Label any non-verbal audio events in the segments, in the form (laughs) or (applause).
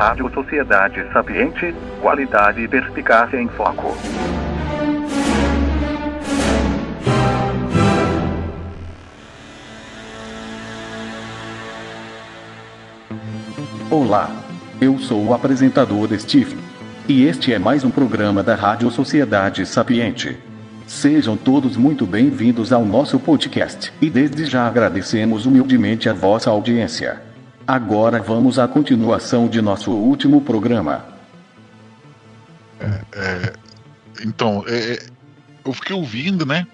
Rádio Sociedade Sapiente, qualidade e perspicácia em foco. Olá, eu sou o apresentador Steve. E este é mais um programa da Rádio Sociedade Sapiente. Sejam todos muito bem-vindos ao nosso podcast e desde já agradecemos humildemente a vossa audiência. Agora vamos à continuação de nosso último programa. É, é, então, é, é, eu fiquei ouvindo, né?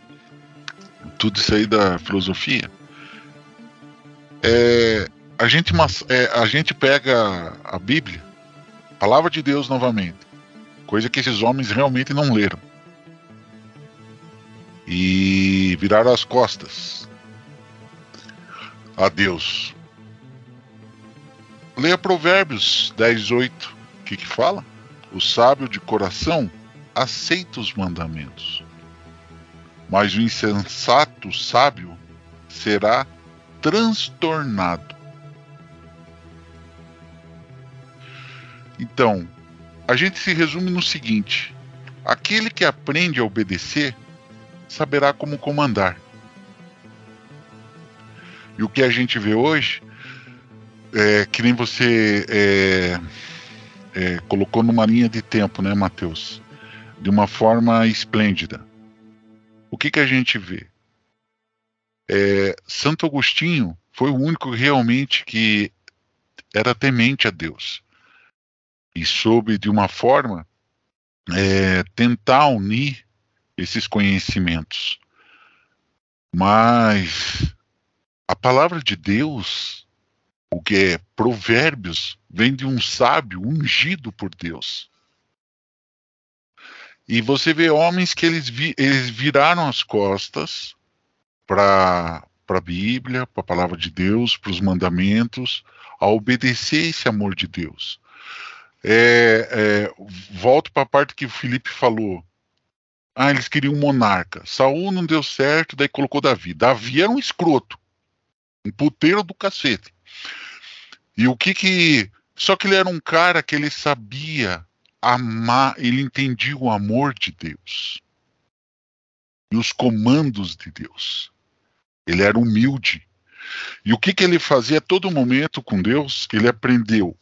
Tudo isso aí da filosofia. É, a, gente, é, a gente pega a Bíblia, palavra de Deus novamente, coisa que esses homens realmente não leram e viraram as costas a Deus. Leia Provérbios 10, 8. O que, que fala? O sábio de coração aceita os mandamentos, mas o insensato sábio será transtornado. Então, a gente se resume no seguinte: aquele que aprende a obedecer saberá como comandar. E o que a gente vê hoje, é, que nem você é, é, colocou numa linha de tempo, né, Mateus? De uma forma esplêndida. O que, que a gente vê? É, Santo Agostinho foi o único realmente que era temente a Deus e soube de uma forma é, tentar unir esses conhecimentos. Mas a palavra de Deus, o que é provérbios, vem de um sábio ungido por Deus. E você vê homens que eles, vi, eles viraram as costas para a Bíblia, para a palavra de Deus, para os mandamentos, a obedecer esse amor de Deus. É, é, volto para a parte que o Felipe falou. Ah, eles queriam um monarca. Saul não deu certo, daí colocou Davi. Davi era um escroto. Um puteiro do cacete. E o que que. Só que ele era um cara que ele sabia amar, ele entendia o amor de Deus. E os comandos de Deus. Ele era humilde. E o que que ele fazia a todo momento com Deus? Ele aprendeu.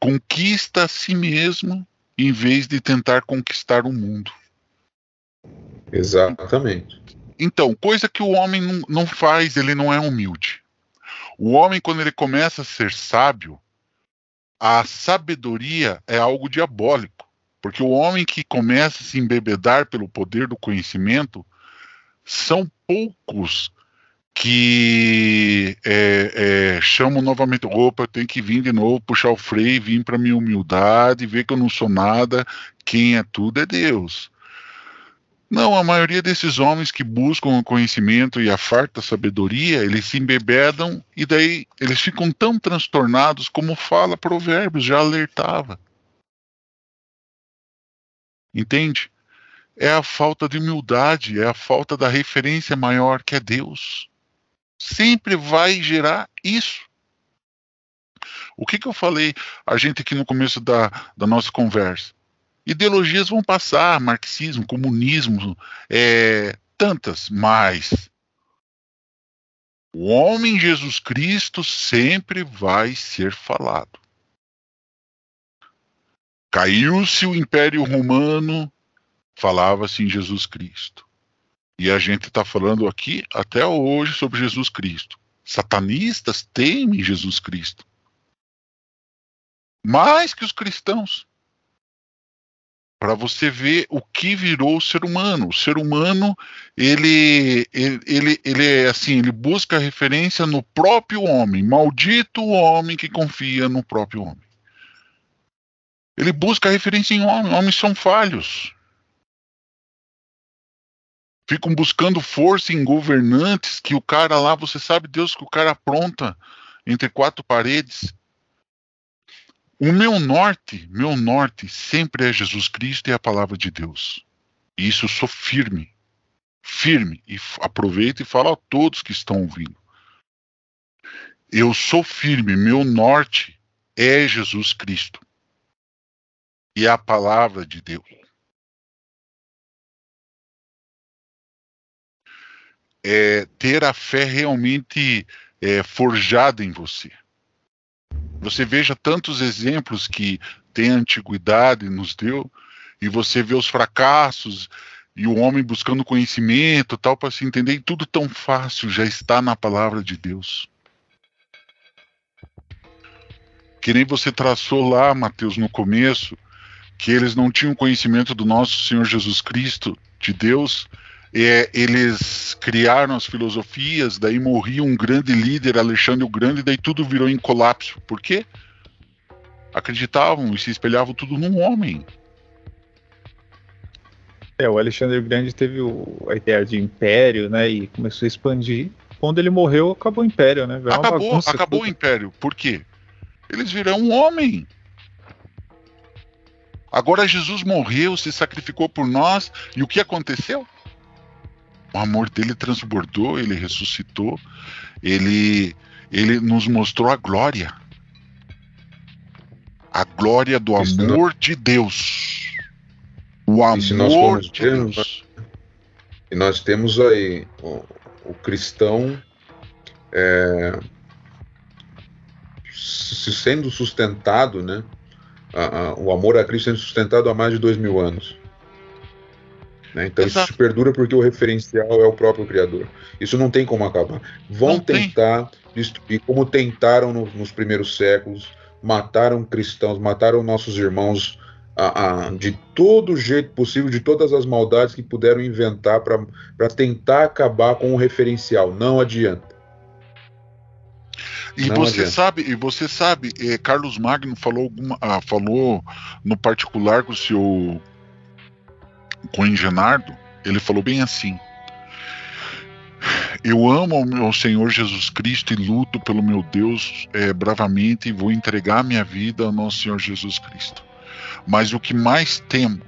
Conquista a si mesmo em vez de tentar conquistar o mundo. Exatamente. Então, coisa que o homem não, não faz, ele não é humilde. O homem, quando ele começa a ser sábio, a sabedoria é algo diabólico. Porque o homem que começa a se embebedar pelo poder do conhecimento, são poucos que é, é, chamam novamente, opa, eu tenho que vir de novo, puxar o freio, vir para minha humildade, ver que eu não sou nada, quem é tudo é Deus. Não, a maioria desses homens que buscam o conhecimento e a farta sabedoria, eles se embebedam e daí eles ficam tão transtornados como fala Provérbios, já alertava. Entende? É a falta de humildade, é a falta da referência maior que é Deus. Sempre vai gerar isso. O que, que eu falei a gente aqui no começo da, da nossa conversa? Ideologias vão passar, marxismo, comunismo, é, tantas, mas o homem Jesus Cristo sempre vai ser falado. Caiu-se o Império Romano, falava-se em Jesus Cristo. E a gente está falando aqui até hoje sobre Jesus Cristo. Satanistas temem Jesus Cristo. Mais que os cristãos para você ver o que virou o ser humano. O ser humano, ele, ele, ele, ele é assim, ele busca referência no próprio homem. Maldito o homem que confia no próprio homem. Ele busca referência em homem. Homens são falhos. Ficam buscando força em governantes que o cara lá, você sabe, Deus, que o cara apronta entre quatro paredes. O meu norte, meu norte sempre é Jesus Cristo e a palavra de Deus. E isso eu sou firme, firme. E aproveito e falo a todos que estão ouvindo. Eu sou firme, meu norte é Jesus Cristo. E a palavra de Deus. É ter a fé realmente é, forjada em você. Você veja tantos exemplos que tem a antiguidade nos deu, e você vê os fracassos e o homem buscando conhecimento tal para se entender, e tudo tão fácil já está na palavra de Deus. Que nem você traçou lá, Mateus, no começo, que eles não tinham conhecimento do nosso Senhor Jesus Cristo, de Deus, é, eles criaram as filosofias, daí morria um grande líder, Alexandre o Grande, daí tudo virou em colapso. Por quê? Acreditavam e se espelhavam tudo num homem. É, o Alexandre o Grande teve o, a ideia de império, né, e começou a expandir. Quando ele morreu, acabou o império, né? acabou, acabou o império. Por quê? Eles viram um homem. Agora Jesus morreu, se sacrificou por nós, e o que aconteceu? O amor dele transbordou, ele ressuscitou, ele, ele nos mostrou a glória. A glória do amor de Deus. O amor de Deus. E nós temos aí o, o cristão é, se sendo sustentado, né? A, a, o amor a Cristo sendo sustentado há mais de dois mil anos. Né? Então Exato. isso perdura porque o referencial é o próprio Criador. Isso não tem como acabar. Vão não tentar tem. destruir, como tentaram no, nos primeiros séculos, mataram cristãos, mataram nossos irmãos a, a, de todo jeito possível, de todas as maldades que puderam inventar para tentar acabar com o referencial. Não adianta. E não você adianta. sabe, e você sabe, eh, Carlos Magno falou alguma, ah, falou no particular com o seu com o Genardo, ele falou bem assim: Eu amo o meu Senhor Jesus Cristo e luto pelo meu Deus é, bravamente e vou entregar minha vida ao nosso Senhor Jesus Cristo. Mas o que mais temo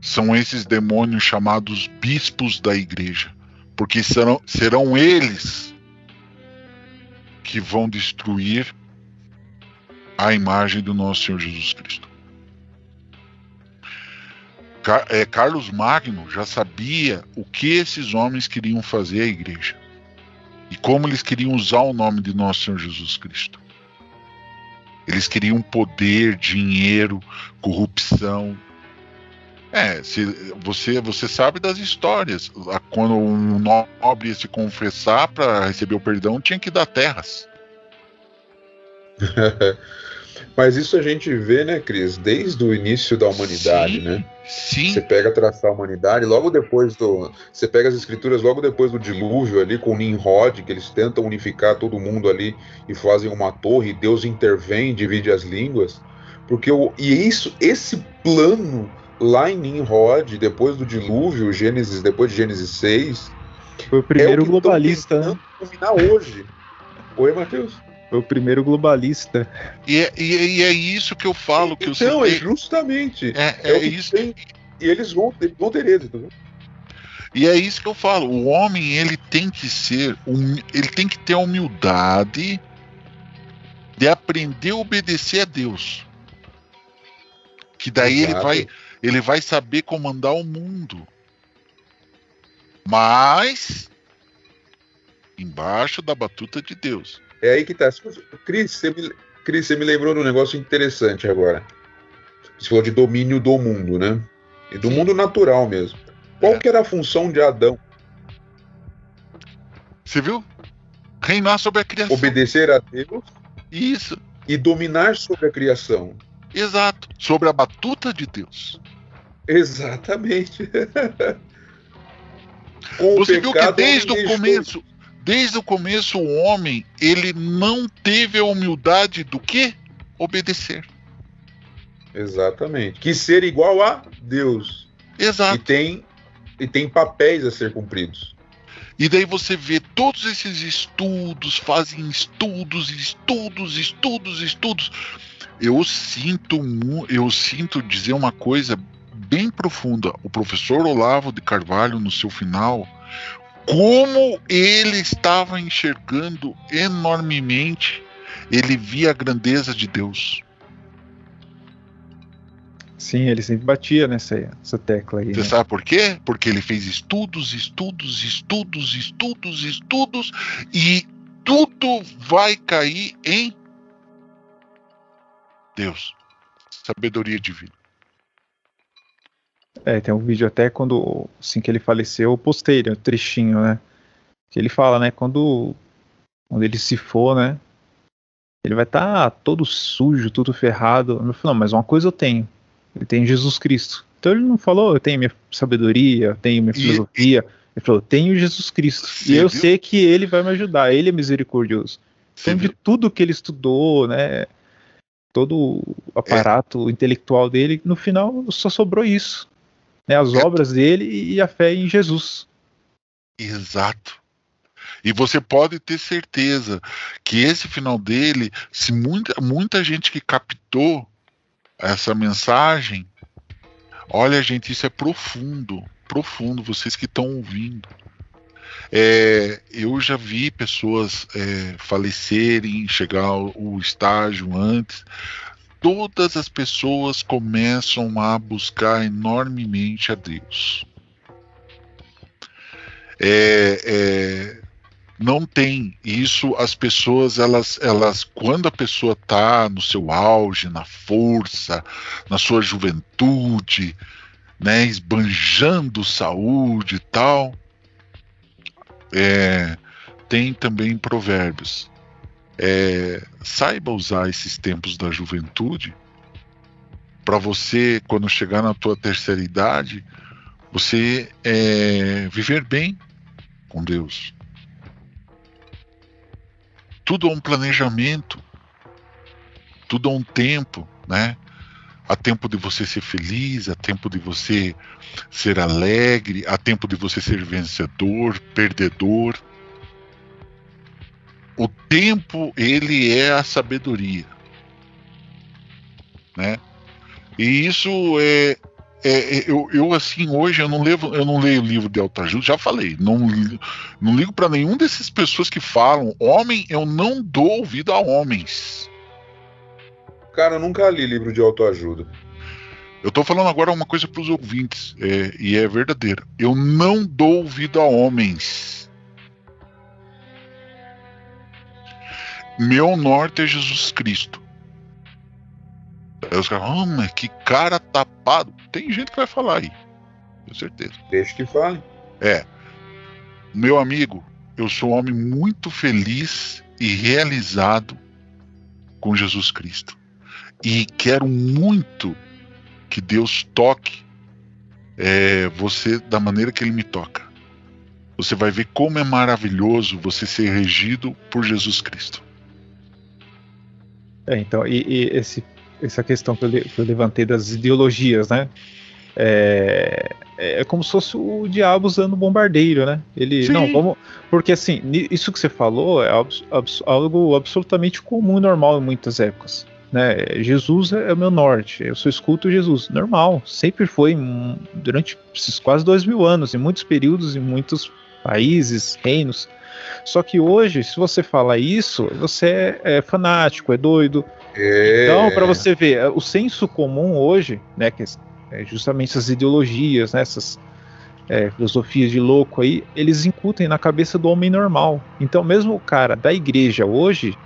são esses demônios chamados bispos da igreja, porque serão, serão eles que vão destruir a imagem do nosso Senhor Jesus Cristo. É, Carlos Magno já sabia o que esses homens queriam fazer à igreja e como eles queriam usar o nome de nosso Senhor Jesus Cristo. Eles queriam poder, dinheiro, corrupção. É, se, você, você sabe das histórias. Quando um nobre ia se confessar para receber o perdão, tinha que dar terras. (laughs) Mas isso a gente vê, né, Cris, desde o início da humanidade, sim, né? Sim. Você pega traçar a humanidade, logo depois do. Você pega as escrituras logo depois do dilúvio ali, com Nimrod, que eles tentam unificar todo mundo ali e fazem uma torre, e Deus intervém, divide as línguas. Porque o, e isso, esse plano lá em Nimrod, depois do dilúvio, Gênesis, depois de Gênesis 6. Foi o primeiro é o globalista. Né? hoje. Oi, Matheus. Foi o primeiro globalista. E é, e, é, e é isso que eu falo. Que então, é justamente. É, é, é isso. Tem, e eles vão, eles vão ter êxito. E é isso que eu falo. O homem ele tem que ser, ele tem que ter a humildade de aprender a obedecer a Deus. Que daí Exato. ele vai, ele vai saber comandar o mundo. Mas embaixo da batuta de Deus. É aí que tá. Cris, você me, Cris, você me lembrou de um negócio interessante agora. Você falou de domínio do mundo, né? E do Sim. mundo natural mesmo. Qual é. que era a função de Adão? Você viu? Reinar sobre a criação. Obedecer a Deus. Isso. E dominar sobre a criação. Exato. Sobre a batuta de Deus. Exatamente. (laughs) Você viu que desde o começo, Desde o começo, o homem ele não teve a humildade do que? Obedecer. Exatamente. Que ser igual a Deus. Exato. E tem, e tem papéis a ser cumpridos. E daí você vê todos esses estudos, fazem estudos, estudos, estudos, estudos. Eu sinto, eu sinto dizer uma coisa bem profunda. O professor Olavo de Carvalho, no seu final, como ele estava enxergando enormemente ele via a grandeza de Deus. Sim, ele sempre batia nessa essa tecla aí. Você né? sabe por quê? Porque ele fez estudos, estudos, estudos, estudos, estudos, e tudo vai cair em Deus. Sabedoria divina. É, tem um vídeo até quando, assim que ele faleceu, eu postei um trechinho, né? Que ele fala, né, quando, quando ele se for, né, ele vai estar tá todo sujo, tudo ferrado. Eu falei, não, mas uma coisa eu tenho, ele tem Jesus Cristo. Então ele não falou, eu tenho minha sabedoria, eu tenho minha filosofia. Ele falou, eu tenho Jesus Cristo. Você e eu viu? sei que ele vai me ajudar, ele é misericordioso. Então, de tudo que ele estudou, né? Todo o aparato intelectual dele, no final só sobrou isso. Né, as obras dele e a fé em Jesus. Exato. E você pode ter certeza que esse final dele, se muita, muita gente que captou essa mensagem, olha, gente, isso é profundo, profundo, vocês que estão ouvindo. É, eu já vi pessoas é, falecerem, chegar ao, ao estágio antes. Todas as pessoas começam a buscar enormemente a Deus. É, é, não tem isso as pessoas elas elas quando a pessoa está no seu auge na força na sua juventude né esbanjando saúde e tal é, tem também provérbios É, saiba usar esses tempos da juventude para você quando chegar na tua terceira idade você é, viver bem com Deus tudo é um planejamento, tudo é um tempo, né? Há tempo de você ser feliz, há tempo de você ser alegre, há tempo de você ser vencedor, perdedor. O tempo, ele é a sabedoria, né? E isso é, é, é, eu, eu, assim hoje eu não levo eu não leio livro de autoajuda já falei não não ligo para nenhum dessas pessoas que falam homem eu não dou ouvido a homens Cara, eu nunca li livro de autoajuda. eu tô falando agora uma coisa para os ouvintes é, e é verdadeira eu não dou ouvido a homens meu norte é Jesus Cristo Aí os caras, ah, mas que cara tapado. Tem gente que vai falar aí, com certeza. Deixa que fale. É. Meu amigo, eu sou um homem muito feliz e realizado com Jesus Cristo. E quero muito que Deus toque é, você da maneira que Ele me toca. Você vai ver como é maravilhoso você ser regido por Jesus Cristo. É, então, e, e esse, essa questão que eu, que eu levantei das ideologias, né? É, é como se fosse o diabo usando bombardeiro, né? Ele, Sim. não, vamos. Porque assim, isso que você falou é abs- abs- algo absolutamente comum e normal em muitas épocas. Né? Jesus é o meu norte, eu só escuto Jesus. Normal, sempre foi hum, durante esses quase dois mil anos, em muitos períodos, em muitos países, reinos. Só que hoje, se você fala isso, você é, é fanático, é doido, É... então, para você ver, é, o senso comum hoje, né, que é justamente essas ideologias, né, essas é, filosofias de louco aí, eles incutem na cabeça do homem normal. Então, mesmo o cara da igreja hoje,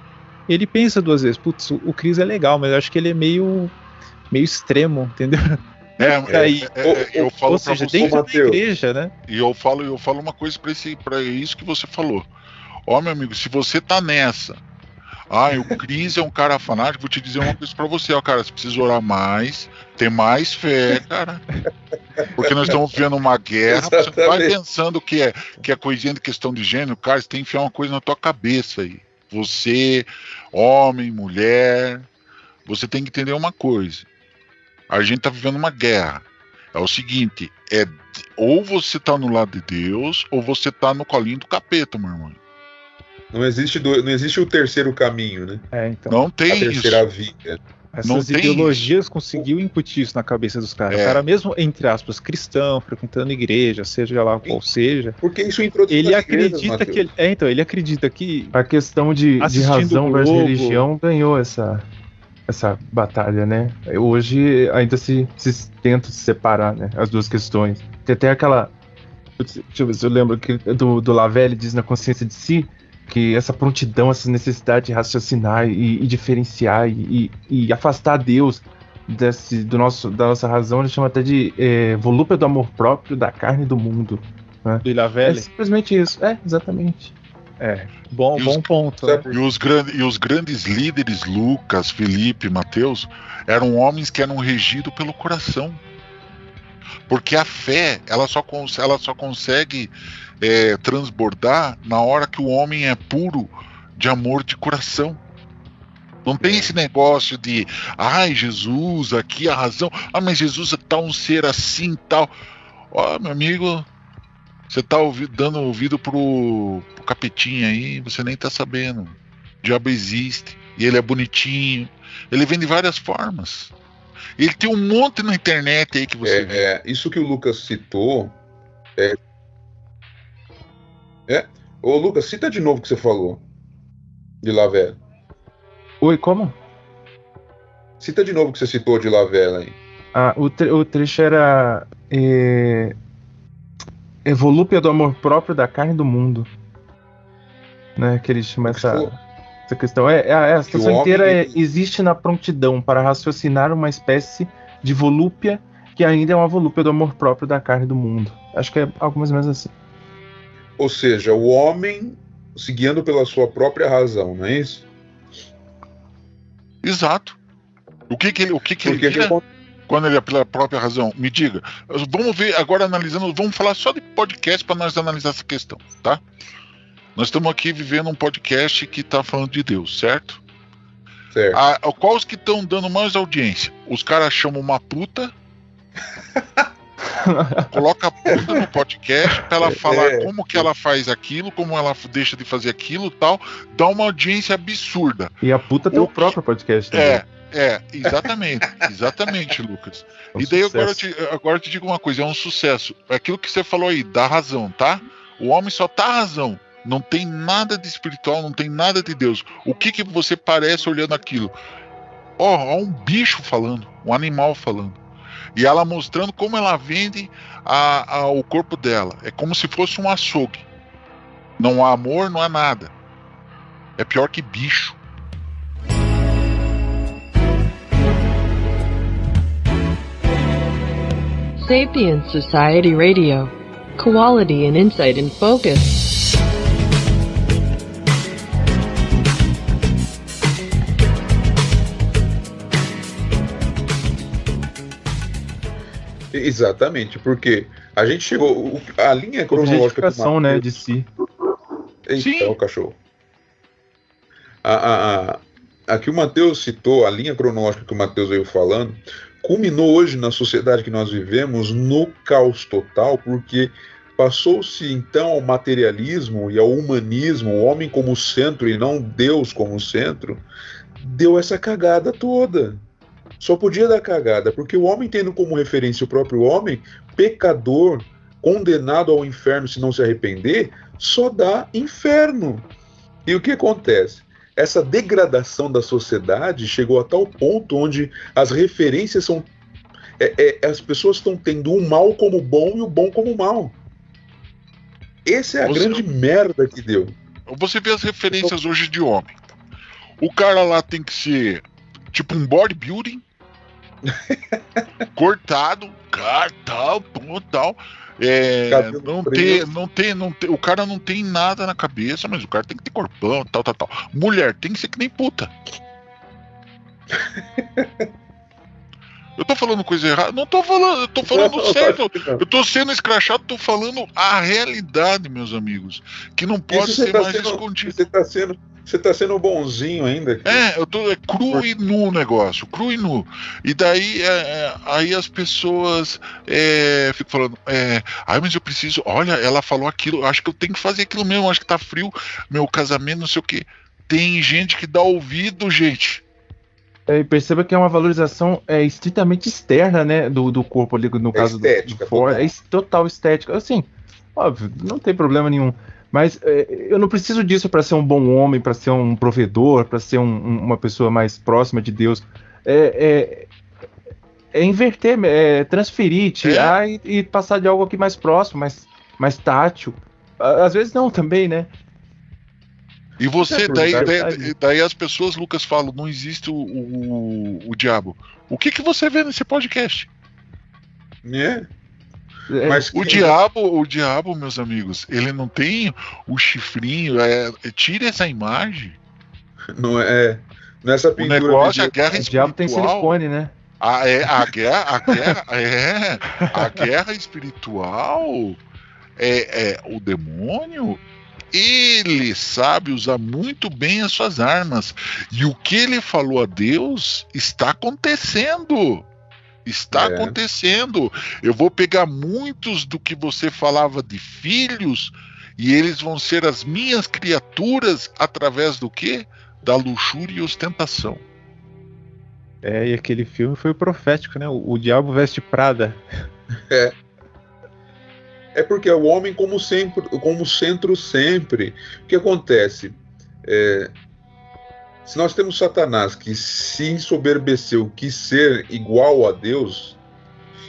ele pensa duas vezes, putz, o o Cris é legal, mas eu acho que ele é meio, meio extremo, (laughs) entendeu? É, aí. é, é, é, eu Ou falo para seja, você, dentro da Mateus. igreja, né? E eu falo, eu falo uma coisa para isso que você falou. Ó, meu amigo, se você tá nessa, ah, o Cris é um cara fanático, vou te dizer uma coisa para você, ó, cara, você precisa orar mais, ter mais fé, cara. Porque nós estamos vivendo uma guerra, você não vai Exatamente. pensando que é que é coisinha de questão de gênero, cara, você tem que enfiar uma coisa na tua cabeça aí. Você, homem, mulher, você tem que entender uma coisa. A gente tá vivendo uma guerra. É o seguinte, é ou você tá no lado de Deus, ou você tá no colinho do capeta, meu irmão. Não existe, do, não existe o terceiro caminho, né? É, então. Não tem A terceira isso. via. não Essas tem ideologias conseguiu incutir isso na cabeça dos caras. É. O cara, mesmo, entre aspas, cristão, frequentando igreja, seja lá qual seja, Porque isso introduz ele igrejas, acredita Matheus. que ele. É, então, ele acredita que. A questão de, de razão versus religião ganhou essa, essa batalha, né? Hoje ainda se, se tenta se separar, né? As duas questões. Tem até aquela. Deixa eu ver se eu lembro que do, do Lavelle diz na consciência de si que essa prontidão, essa necessidade de raciocinar e, e diferenciar e, e- afastar Deus desse, do nosso, da nossa razão, ele chama até de é, volúpia do amor próprio da carne do mundo. Do É Ilavelli. simplesmente isso. É, exatamente. É. Bom, E bom os- ponto. Né? E os, e os grandes líderes, Lucas, Felipe, Mateus, eram homens que eram regidos pelo coração. Porque a fé, ela só, ela só consegue é, transbordar na hora que o homem é puro de amor de coração. Não tem esse negócio de, ai, Jesus, aqui a razão. Ah, mas Jesus é tal um ser assim tal. Ó, meu amigo, você tá ouvi- dando ouvido pro, pro capetinha aí, você nem tá sabendo. O diabo existe. E ele é bonitinho. Ele vem de várias formas. Ele tem um monte na internet aí que você vê. É, é, isso que o Lucas citou. É... é. Ô, Lucas, cita de novo o que você falou. De Lavela. Oi, como? Cita de novo o que você citou de Lavela aí. Ah, o, tre- o trecho era. É, é volúpia do amor próprio da carne do mundo. Né, que ele chama essa, essa questão. É, é, a o situação inteira é, existe na prontidão para raciocinar uma espécie de volúpia que ainda é uma volúpia do amor próprio da carne do mundo. Acho que é algo mais ou menos assim. Ou seja, o homem se guiando pela sua própria razão, não é isso? Exato. O que que ele, o que que Porque ele quando ele é pela própria razão? Me diga. Vamos ver agora analisando, vamos falar só de podcast para nós analisar essa questão, tá? Nós estamos aqui vivendo um podcast que está falando de Deus, certo? certo. A, a- qual os que estão dando mais audiência? Os caras chamam uma puta, (laughs) coloca a puta no podcast pra ela falar É. como que ela faz aquilo, como ela deixa de fazer aquilo tal, dá uma audiência absurda. E a puta tem O o próprio podcast também. É, é, exatamente, (laughs) exatamente, Lucas. É um e daí agora eu, te, agora eu te digo uma coisa, é um sucesso. Aquilo que você falou aí, dá razão, tá? O homem só tá razão. Não tem nada de espiritual, não tem nada de Deus. O que que você parece olhando aquilo? Ó, ó um bicho falando, um animal falando. E ela mostrando como ela vende a- a- o corpo dela. É como se fosse um açougue. Não há amor, não há nada. É pior que bicho. Sapient Society Radio. Quality and insight in focus. Exatamente, porque a gente chegou. A linha cronológica o Objetificação, né, Mateus- de si. Eita, Sim. é cachorro. A, a, a, a que o Matheus citou, a linha cronológica que o Matheus veio falando, culminou hoje na sociedade que nós vivemos no caos total, porque passou-se então ao materialismo e ao humanismo, o homem como centro e não Deus como centro, deu essa cagada toda. Só podia dar cagada, porque o homem tendo como referência o próprio homem, pecador, condenado ao inferno se não se arrepender, só dá inferno. E o que acontece? Essa degradação da sociedade chegou a tal ponto onde as referências são. é- é- as pessoas estão tendo o mal como bom e o bom como mal. Essa é a Você- grande merda que deu. Você vê as referências hoje de homem. O cara lá tem que ser tipo um bodybuilding, (laughs) cortado, cara, tal, tal. É, não, ter, não ter, não ter, o cara não tem nada na cabeça, mas o cara tem que ter corpão, tal, tal, tal. Mulher tem que ser que nem puta. (laughs) Eu tô falando coisa errada? Não tô falando, eu tô falando Não, certo. Eu tô sendo escrachado, tô falando a realidade, meus amigos. Que não pode ser tá mais sendo- escondido. Você está sendo, Você tá sendo bonzinho ainda. É, eu tô é cru e nu o negócio, cru e nu. E daí é, é, aí as pessoas é, ficam falando, é, ai, mas eu preciso, olha, ela falou aquilo, acho que eu tenho que fazer aquilo mesmo, acho que tá frio, meu casamento, não sei o que. Tem gente que dá ouvido, gente. É, e perceba que é uma valorização é, estritamente externa, né, do, do corpo ali, no É caso estética, do, do for, total. é total estética. Assim, óbvio, não tem problema nenhum. Mas é, eu não preciso disso para ser um bom homem, para ser um provedor, para ser um- um- uma pessoa mais próxima de Deus. É, é, é inverter, é transferir, tirar e, e passar de algo aqui mais próximo, mais, mais tátil. Às vezes não também, né? E você, É, daí, daí, daí as pessoas, Lucas, falam, não existe o, o, o diabo. O que, que você vê nesse podcast? né? É, Mas O diabo, o diabo, meus amigos, ele não tem o chifrinho, é, é- tire essa imagem. não é. Nessa O pintura. negócio, a guerra o diabo tem espiritual. silicone, né? A, é, a guerra, a guerra, é, a guerra espiritual é, é o demônio. Ele sabe usar muito bem as suas armas. E o que ele falou a Deus está acontecendo. Está É. acontecendo. Eu vou pegar muitos do que você falava de filhos e eles vão ser as minhas criaturas através do quê? Da luxúria e ostentação. É, e aquele filme foi profético, né? O, o Diabo Veste Prada. É porque é o homem como, sempre, como centro sempre. O que acontece? É, se nós temos Satanás que se ensoberbeceu, quis ser igual a Deus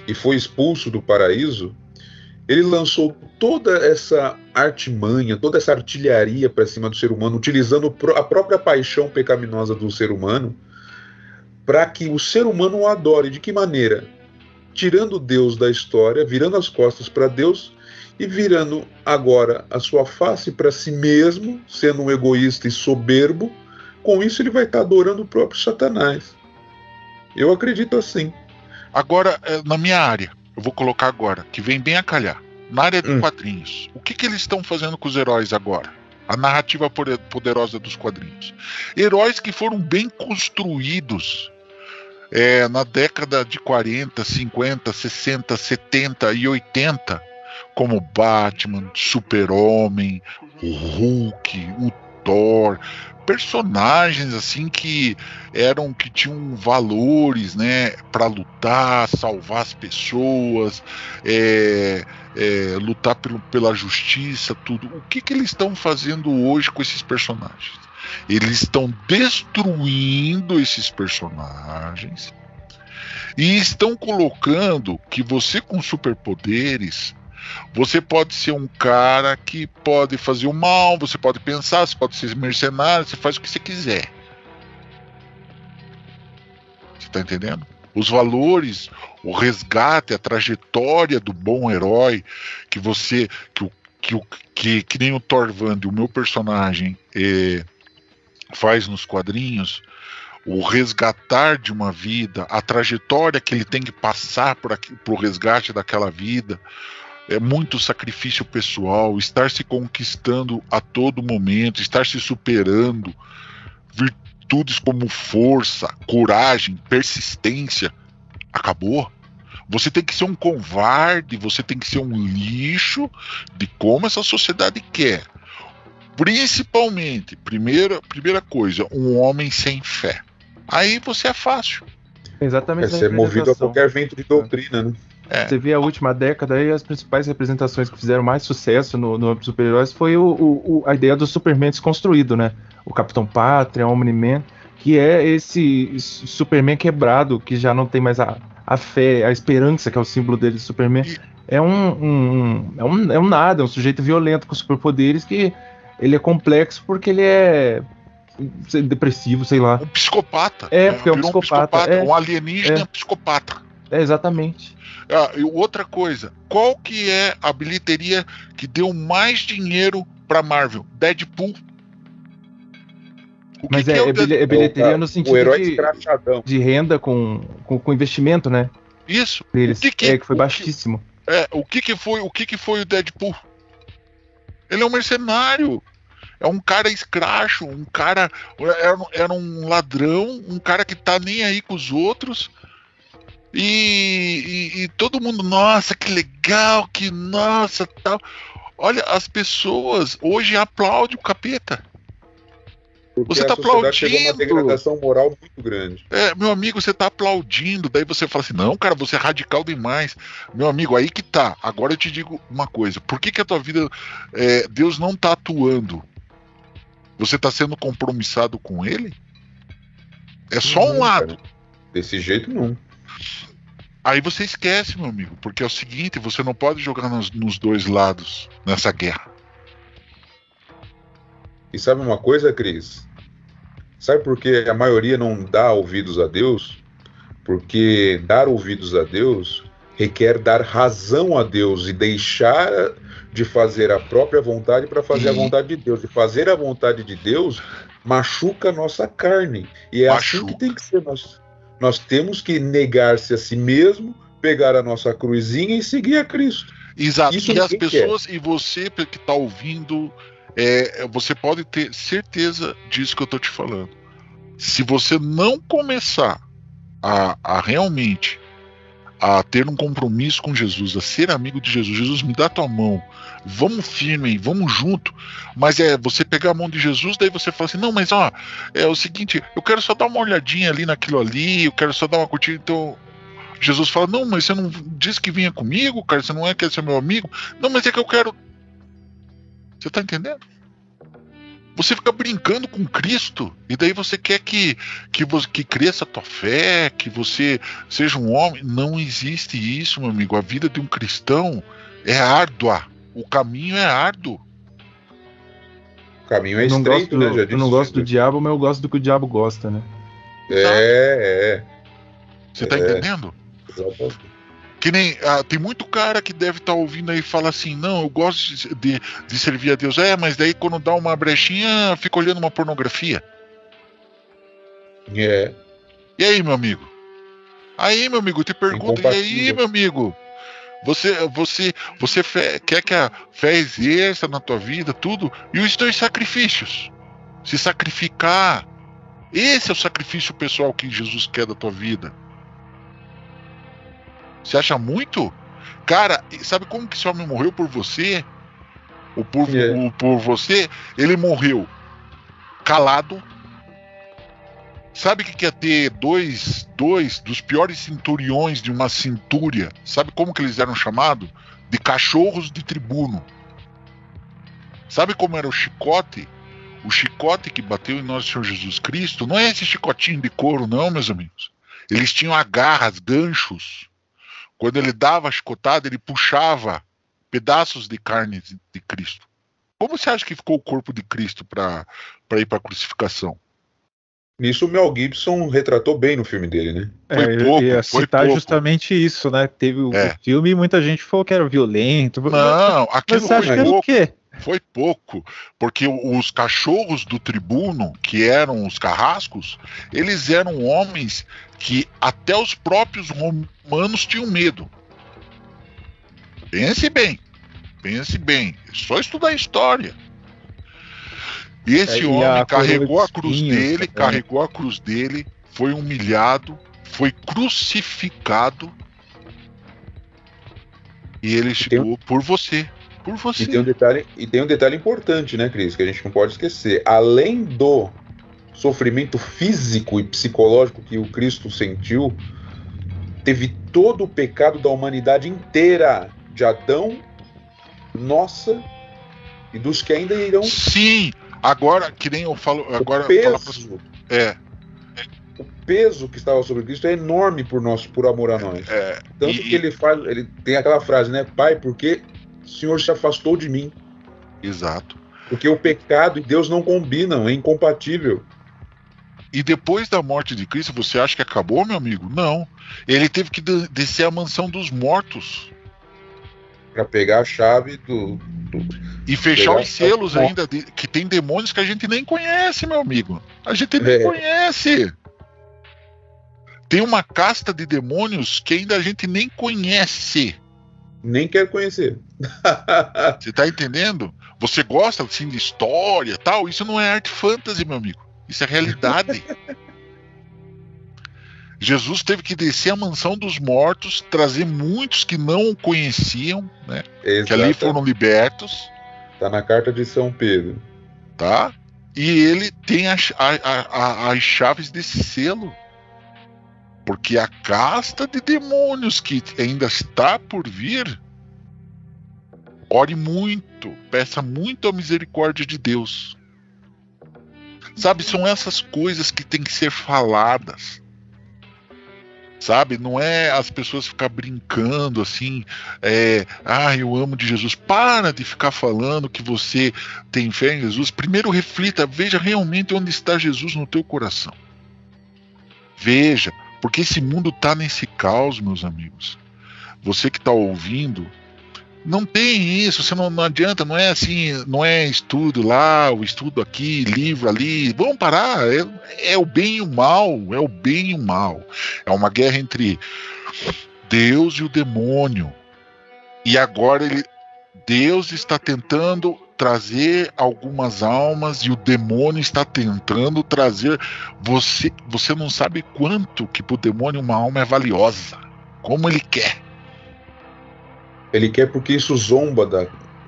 e foi expulso do paraíso, ele lançou toda essa artimanha, toda essa artilharia para cima do ser humano, utilizando a própria paixão pecaminosa do ser humano, para que o ser humano o adore. De que maneira? Tirando Deus da história, virando as costas para Deus e virando agora a sua face para si mesmo, sendo um egoísta e soberbo. Com isso, ele vai estar adorando o próprio Satanás. Eu acredito assim. Agora, eh, na minha área, eu vou colocar agora, que vem bem a calhar. Na área de Hum. quadrinhos, o que, que eles estão fazendo com os heróis agora? A narrativa poderosa dos quadrinhos. Heróis que foram bem construídos eh, na década de 40, 50, 60, 70 e 80, como Batman, Super-Homem, Hulk, o Thor, personagens assim que eram que tinham valores, né, para lutar, salvar as pessoas, é, é, lutar pelo, pela justiça, tudo. O que, que eles estão fazendo hoje com esses personagens? Eles estão destruindo esses personagens e estão colocando que você com superpoderes você pode ser um cara que pode fazer o mal, você pode pensar, você pode ser mercenário, você faz o que você quiser. Você tá entendendo? Os valores, o resgate, a trajetória do bom herói que você, que o que, que, que nem o Thorvand, o meu personagem, eh, faz nos quadrinhos, o resgatar de uma vida, a trajetória que ele tem que passar para o resgate daquela vida, é muito sacrifício pessoal, estar se conquistando a todo momento, estar se superando, virtudes como força, coragem, persistência, acabou. Você tem que ser um covarde, você tem que ser um lixo de como essa sociedade quer. Principalmente, primeira, primeira coisa, um homem sem fé. Aí você é fácil. Exatamente. É ser movido a qualquer vento de doutrina, né? É. Você vê a última década aí, as principais representações que fizeram mais sucesso no, no âmbito dos super-heróis foi o, o- a ideia do Superman desconstruído, né? O Capitão Pátria, o Omni-Man, que é esse Superman quebrado, que já não tem mais a, a fé, a esperança, que é o símbolo dele, Superman. E- É um, um- é um, é um nada, é um sujeito violento com superpoderes que ele é complexo porque ele é depressivo, sei lá. Um psicopata. É, porque é um Virou psicopata, é. um alienígena É. psicopata. É exatamente. Ah, e outra coisa, qual que é a bilheteria que deu mais dinheiro pra Marvel? Deadpool. O que Mas que é, o é, bilhe- é Deadpool? bilheteria o, no o sentido herói de, de renda com, com, com investimento, né? Isso. Deles. O que que- é, que foi o que- baixíssimo. É, o que que foi, o que que foi o Deadpool? Ele é um mercenário. É um cara escracho, um cara. Era, era um ladrão, um cara que tá nem aí com os outros. E, e, e todo mundo, nossa, que legal, que nossa, tal. Olha, as pessoas hoje aplaudem o capeta. Porque Você a tá sociedade chegou uma aplaudindo. degradação moral muito grande. É, meu amigo, você tá aplaudindo, daí você fala assim, não, cara, você é radical demais. Meu amigo, aí que tá. Agora eu te digo uma coisa, por que que a tua vida, é, Deus não tá atuando? Você tá sendo compromissado com ele? É só um Não, lado. cara. Desse jeito, não. Aí você esquece, meu amigo, porque é o seguinte, você não pode jogar nos, nos dois lados nessa guerra. E sabe uma coisa, Cris? Sabe por que a maioria não dá ouvidos a Deus? Porque dar ouvidos a Deus requer dar razão a Deus e deixar de fazer a própria vontade para fazer a E- vontade de Deus. E fazer a vontade de Deus machuca a nossa carne. E é assim Machuca. que tem que ser. Nós, nós temos que negar-se a si mesmo, pegar a nossa cruzinha e seguir a Cristo. Exato. Isso e as pessoas, e você que tá ouvindo, é, você pode ter certeza disso que eu tô te falando. Se você não começar a, a realmente a ter um compromisso com Jesus, a ser amigo de Jesus, Jesus me dá tua mão, vamos firme, vamos junto. Mas é você pegar a mão de Jesus, daí você fala assim, não, mas ó, é o seguinte, eu quero só dar uma olhadinha ali naquilo ali, eu quero só dar uma curtida, então Jesus fala: Não, mas você não disse que vinha comigo, cara, você não é quer ser meu amigo. Não, mas é que eu quero. Você tá entendendo? Você fica brincando com Cristo e daí você quer que que, você, que cresça a tua fé, que você seja um homem. Não existe isso, meu amigo. A vida de um cristão é árdua. O caminho é árduo. O caminho é Eu não estreito, gosto, né? Já eu não gosto do diabo, mas eu gosto do que o diabo gosta, né? É, Você tá É. entendendo? é. exatamente. Que nem. ah, tem muito cara que deve estar ouvindo aí e fala assim: não, eu gosto de, de, de servir a Deus. É, mas daí quando dá uma brechinha, fica olhando uma pornografia. É. E aí, meu amigo? Aí, meu amigo, eu te pergunto, e aí, meu amigo? Você, você, você fe- quer que a fé exerça na tua vida tudo e os teus sacrifícios? Se sacrificar. Esse é o sacrifício pessoal que Jesus quer da tua vida. Você acha muito? Cara, sabe como que esse homem morreu por você? Ou por, É. o- por você? Ele morreu calado. Sabe o que que é ter dois, dois dos piores centuriões de uma centúria? Sabe como que eles eram chamados? De cachorros de tribuno. Sabe como era o chicote? O chicote que bateu em nosso Senhor Jesus Cristo não é esse chicotinho de couro, não, meus amigos. Eles tinham agarras, ganchos. Quando ele dava a chicotada, ele puxava pedaços de carne de- de Cristo. Como você acha que ficou o corpo de Cristo para ir para a crucificação? Nisso o Mel Gibson retratou bem no filme dele, né? Foi É, eu pouco, ia foi citar pouco. justamente isso, né? Teve o, É. filme e muita gente falou que era violento. Mas- Não, mas aquilo você acha que foi era o pouco. quê? Foi pouco, porque os cachorros do tribuno, que eram os carrascos, eles eram homens que até os próprios romanos tinham medo. Pense bem, pense bem, é só estudar história. Esse É, homem a carregou a cruz espinhos dele, também. carregou a cruz dele, foi humilhado, foi crucificado e ele um- chegou por você, por você. E tem, um detalhe, e tem um detalhe importante, né, Cris, que a gente não pode esquecer. Além do sofrimento físico e psicológico que o Cristo sentiu, teve todo o pecado da humanidade inteira, de Adão, nossa e dos que ainda irão. Sim, agora que nem eu falo, agora o falar pra- peso, é, o peso que estava sobre Cristo é enorme por nós, por amor a nós. é, Tanto e- que ele faz, ele tem aquela frase, né, Pai, porque o Senhor se afastou de mim? exato. Porque o pecado e Deus não combinam, é incompatível. E depois da morte de Cristo, você acha que acabou, meu amigo? Não. Ele teve que de- descer à mansão dos mortos Pra pegar a chave do. do- e fechar os selos ainda de- que tem demônios que a gente nem conhece, meu amigo. A gente nem É. conhece. Tem uma casta de demônios que ainda a gente nem conhece. Nem quero conhecer. (laughs) Você tá entendendo? Você gosta assim de história tal? Isso não é arte fantasy, meu amigo. Isso é realidade. Jesus teve que descer à mansão dos mortos, trazer muitos que não o conheciam, né? Que ali foram libertos. Tá na carta de São Pedro. Tá? E ele tem as, a, a, as chaves desse selo. Porque a casta de demônios que ainda está por vir, ore muito, peça muito a misericórdia de Deus. Sabe, são essas coisas que têm que ser faladas sabe? Não é as pessoas ficar brincando assim, é, ah, eu amo de Jesus. Para de ficar falando que você tem fé em Jesus. Primeiro reflita, veja realmente onde está Jesus no teu coração. Veja, porque esse mundo está nesse caos, meus amigos. Você que está ouvindo, não tem isso, você não, não, adianta, não é assim, não é estudo lá, o estudo aqui, livro ali. Vamos parar, é, é o bem e o mal, é o bem e o mal. É uma guerra entre Deus e o demônio. E agora ele, Deus está tentando trazer algumas almas e o demônio está tentando trazer você. Você não sabe quanto que para o demônio uma alma é valiosa, como ele quer. Ele quer porque isso zomba da,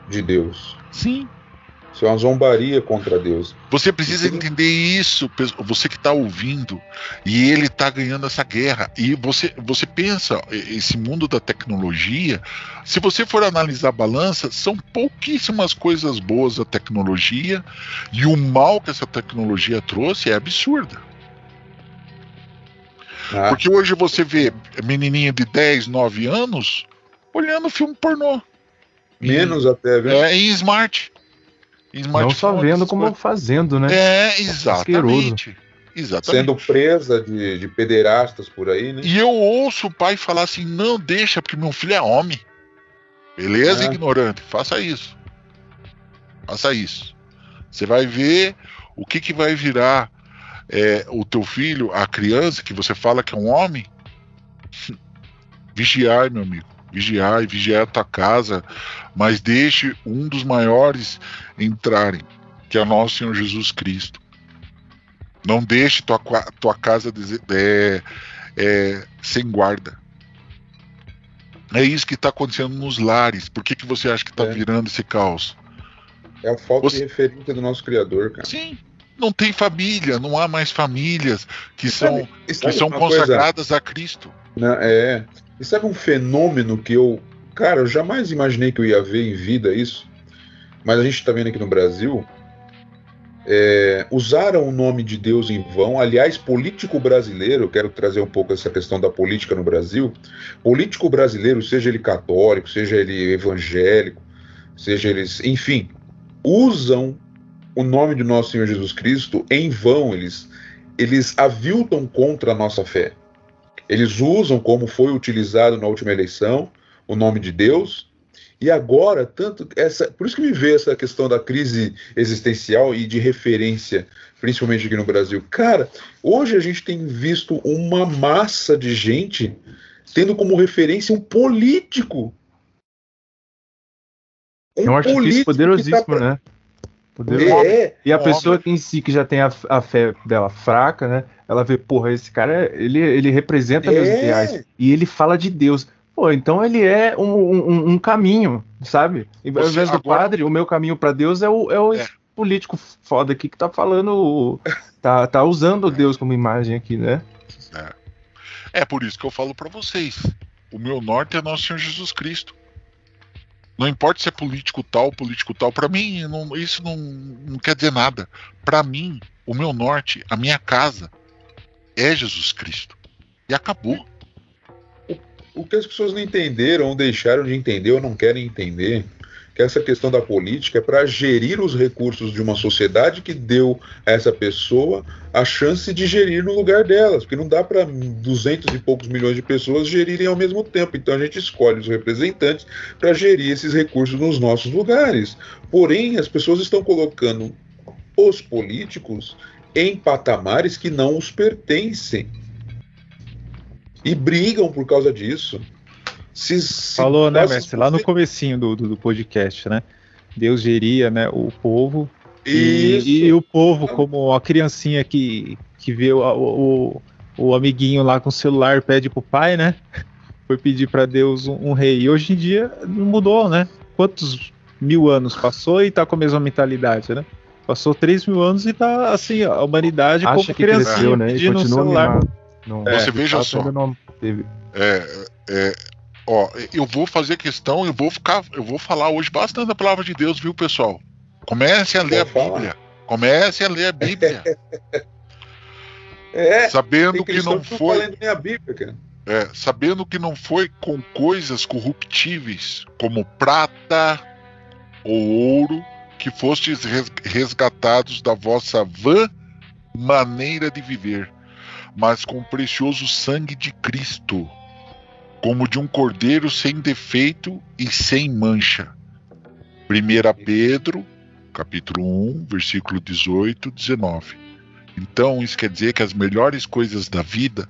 de Deus. Sim. Isso é uma zombaria contra Deus. Você precisa entender isso, você que está ouvindo. E ele está ganhando essa guerra. E você, você pensa, esse mundo da tecnologia, se você for analisar a balança, são pouquíssimas coisas boas da tecnologia. E o mal que essa tecnologia trouxe é absurda. Ah. Porque hoje você vê menininha de 10, 9 anos olhando filme pornô. Menos e, até, viu? É, em smart. Em Não só vendo, como fazendo, né? É, exatamente. Exatamente. Sendo presa de, de pederastas por aí, né? E eu ouço o pai falar assim: não, deixa, porque meu filho é homem. Beleza, é. ignorante? Faça isso. Faça isso. Você vai ver o que, que vai virar é, o teu filho, a criança, que você fala que é um homem. (laughs) Vigiar, meu amigo vigiar e vigiar a tua casa, mas deixe um dos maiores entrarem, que é o nosso Senhor Jesus Cristo. Não deixe tua, tua casa é, é, sem guarda. É isso que está acontecendo nos lares. Por que, que você acha que está é. virando esse caos? É a falta você... de referência do nosso Criador, cara. Sim. Não tem família, não há mais famílias que são, que são consagradas coisa? a Cristo. Não, é. E sabe um fenômeno que eu, cara, eu jamais imaginei que eu ia ver em vida isso, mas a gente está vendo aqui no Brasil. É, usaram o nome de Deus em vão. Aliás, político brasileiro, quero trazer um pouco essa questão da política no Brasil. Político brasileiro, seja ele católico, seja ele evangélico, seja eles, enfim, usam o nome de nosso Senhor Jesus Cristo em vão. Eles, eles aviltam contra a nossa fé. Eles usam, como foi utilizado na última eleição, o nome de Deus. E agora, tanto essa, por isso que me vê essa questão da crise existencial e de referência, principalmente aqui no Brasil. Cara, hoje a gente tem visto uma massa de gente tendo como referência um político. Um Eu acho isso poderosíssimo, tá pra... né? Poderosíssimo. É, e a pessoa que em si que já tem a, a fé dela fraca, né? Ela vê, porra, esse cara, ele, ele representa é. meus ideais. E ele fala de Deus. Pô, então ele é um, um, um caminho, sabe? Ao invés do agora... padre, o meu caminho para Deus é o, é o é. político foda aqui que tá falando. Tá, tá usando Deus como imagem aqui, né? É. é por isso que eu falo para vocês. O meu norte é nosso Senhor Jesus Cristo. Não importa se é político tal, político tal. Para mim, não, isso não, não quer dizer nada. Para mim, o meu norte, a minha casa, é Jesus Cristo. E acabou. O, o que as pessoas não entenderam, ou deixaram de entender, ou não querem entender, que essa questão da política é para gerir os recursos de uma sociedade que deu a essa pessoa a chance de gerir no lugar delas, porque não dá para duzentos e poucos milhões de pessoas gerirem ao mesmo tempo. Então a gente escolhe os representantes para gerir esses recursos nos nossos lugares. Porém, as pessoas estão colocando os políticos em patamares que não os pertencem. E brigam por causa disso. Se, se Falou, né, mestre? Lá no comecinho do, do, do podcast, né? Deus geria né, o povo e, e o povo, como a criancinha que, que vê o, o, o amiguinho lá com o celular pede pro pai, né? (laughs) Foi pedir para Deus um, um rei. E hoje em dia não mudou, né? Quantos mil anos passou e tá com a mesma mentalidade, né? Passou 3 mil anos e tá assim, a humanidade como Acha que criancinha cresceu, né? E um continua celular. mimado. Não, Você veja só. não teve. É, é, ó, eu vou fazer questão, eu vou ficar, eu vou falar hoje bastante da palavra de Deus, viu, pessoal? Comecem a ler a falar. Bíblia. Comecem a ler a Bíblia, (laughs) É, sabendo que não foi, tá a Bíblia, cara. é, sabendo que não foi com coisas corruptíveis como prata ou ouro que fostes res- resgatados da vossa vã maneira de viver, mas com o precioso sangue de Cristo, como de um cordeiro sem defeito e sem mancha. 1 Pedro, capítulo 1, versículo 18, 19. Então, isso quer dizer que as melhores coisas da vida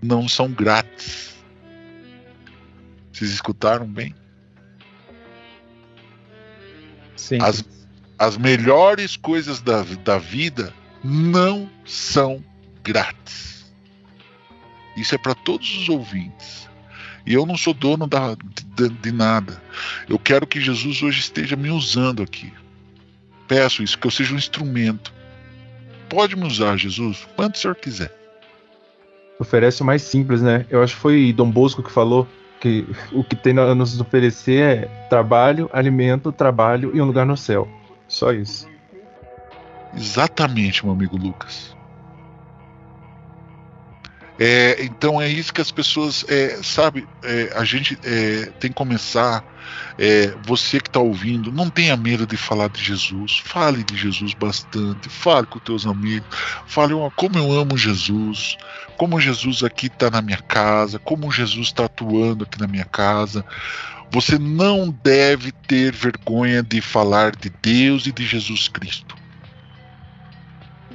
não são grátis. Vocês escutaram bem? Sim. As, as melhores coisas da, da vida não são grátis. Isso é para todos os ouvintes. E eu não sou dono da, de, de nada. Eu quero que Jesus hoje esteja me usando aqui. Peço isso, que eu seja um instrumento. Pode me usar, Jesus, quanto o senhor quiser. Oferece o mais simples, né? Eu acho que foi Dom Bosco que falou que o que tem a nos oferecer é trabalho, alimento, trabalho e um lugar no céu. Só isso. Exatamente, meu amigo Lucas. É, então é isso que as pessoas, é, sabe, é, a gente é, tem que começar. é, você que está ouvindo, não tenha medo de falar de Jesus. Fale de Jesus bastante. Fale com teus amigos. Fale ó, como eu amo Jesus. Como Jesus aqui está na minha casa. Como Jesus está atuando aqui na minha casa. Você não deve ter vergonha de falar de Deus e de Jesus Cristo.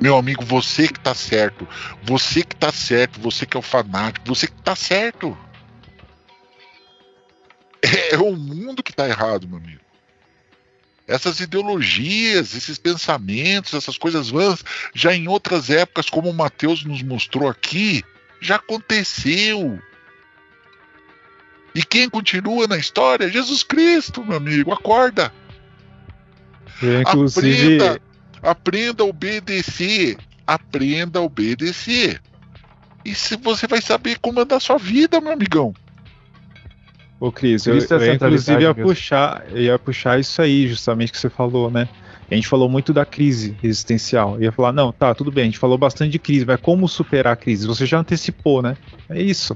Meu amigo, você que tá certo. Você que tá certo. Você que é o fanático. Você que tá certo. É o mundo que tá errado, meu amigo. Essas ideologias, esses pensamentos, essas coisas vãs, já em outras épocas, como o Mateus nos mostrou aqui, já aconteceu. E quem continua na história? Jesus Cristo, meu amigo. Acorda. Eu, inclusive, Aprenda, aprenda a obedecer. Aprenda a obedecer. E se você vai saber comandar sua vida, meu amigão. Ô, Cris, eu, é eu centralidade inclusive ia puxar, eu ia puxar isso aí, justamente que você falou, né? A gente falou muito da crise existencial. Eu ia falar, não, tá, tudo bem, a gente falou bastante de crise, mas como superar a crise? Você já antecipou, né? É isso.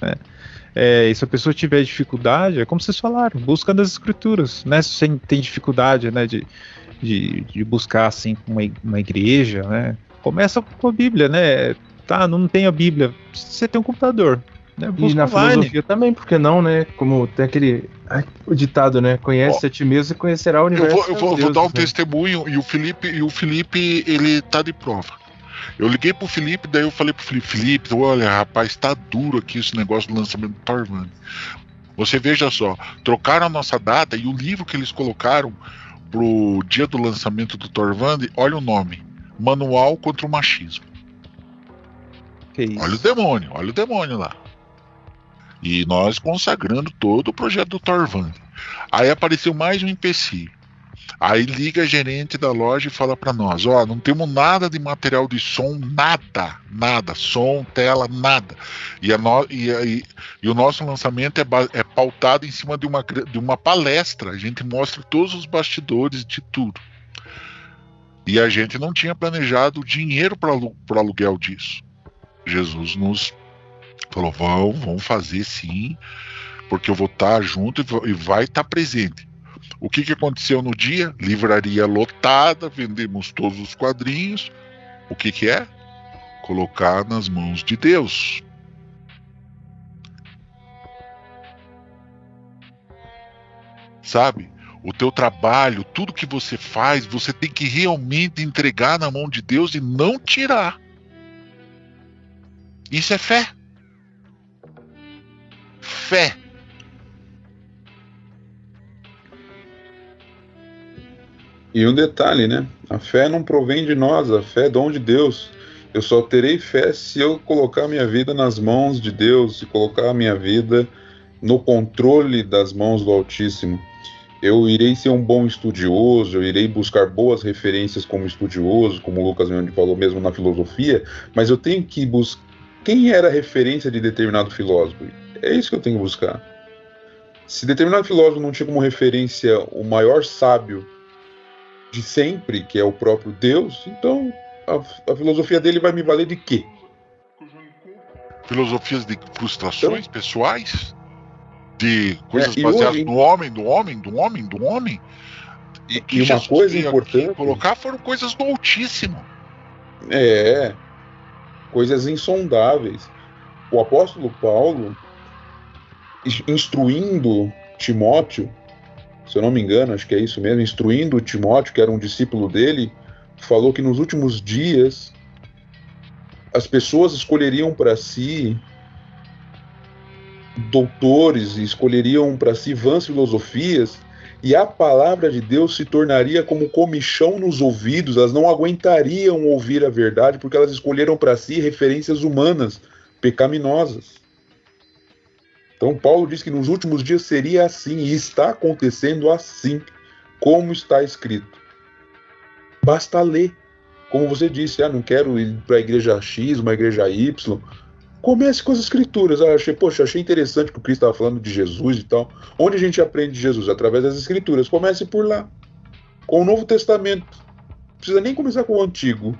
né? É, e se a pessoa tiver dificuldade, é como vocês falaram, busca nas escrituras, né? Se você tem dificuldade, né, de, de, de buscar, assim, uma, uma igreja, né? Começa com a Bíblia, né? Tá, não tem a Bíblia, você tem um computador, né? E Busca na online. filosofia também, porque não, né? Como tem aquele. o ditado, né? Conhece a ti mesmo e conhecerá o Eu universo. vou, eu vou- vou dar um né? testemunho e o Felipe, e o Felipe, ele tá de prova. Eu liguei pro Felipe, daí eu falei pro Felipe, Felipe, olha, rapaz, tá duro aqui esse negócio do lançamento do Torvani. Você veja só, trocaram a nossa data e o livro que eles colocaram pro dia do lançamento do Torvandi, olha o nome. Manual contra o Machismo. Olha o demônio, olha o demônio lá. E nós consagrando todo o projeto do Torvand. Aí apareceu mais um empecilho. Aí liga a gerente da loja e fala para nós: Ó, não temos nada de material de som, nada, nada, som, tela, nada. E, a no- e, e- e o nosso lançamento é, é pautado em cima de uma, de uma palestra. A gente mostra todos os bastidores de tudo. E a gente não tinha planejado dinheiro para o aluguel disso. Jesus nos falou: vão, vão fazer sim, porque eu vou estar junto e vai estar presente. O que, que aconteceu no dia? Livraria lotada, vendemos todos os quadrinhos. O que, que é? Colocar nas mãos de Deus. Sabe? O teu trabalho, tudo que você faz, você tem que realmente entregar na mão de Deus e não tirar. Isso é fé. Fé. E um detalhe, né? A fé não provém de nós, a fé é dom de Deus. Eu só terei fé se eu colocar minha vida nas mãos de Deus, se colocar minha vida no controle das mãos do Altíssimo. Eu irei ser um bom estudioso, eu irei buscar boas referências como estudioso, como o Lucas mesmo falou mesmo na filosofia, mas eu tenho que buscar quem era a referência de determinado filósofo. É isso que eu tenho que buscar. Se determinado filósofo não tinha como referência o maior sábio de sempre, que é o próprio Deus, então a, a filosofia dele vai me valer de quê? Filosofias de frustrações então, pessoais? De coisas é, baseadas hoje, no homem, do homem, do homem, do homem? E, e uma coisa importante. Colocar foram coisas do Altíssimo. É, coisas insondáveis. O apóstolo Paulo, instruindo Timóteo, se eu não me engano, acho que é isso mesmo, instruindo Timóteo, que era um discípulo dele, falou que nos últimos dias as pessoas escolheriam para si doutores e escolheriam para si vãs filosofias e a palavra de Deus se tornaria como comichão nos ouvidos, elas não aguentariam ouvir a verdade porque elas escolheram para si referências humanas pecaminosas. Então, Paulo diz que nos últimos dias seria assim, e está acontecendo assim, como está escrito. Basta ler. Como você disse, ah, não quero ir para a igreja X, uma igreja Y. Comece com as escrituras. Ah, achei, poxa, achei interessante que o Cristo estava falando de Jesus e tal. Onde a gente aprende de Jesus? Através das escrituras. Comece por lá. Com o Novo Testamento. Não precisa nem começar com o Antigo.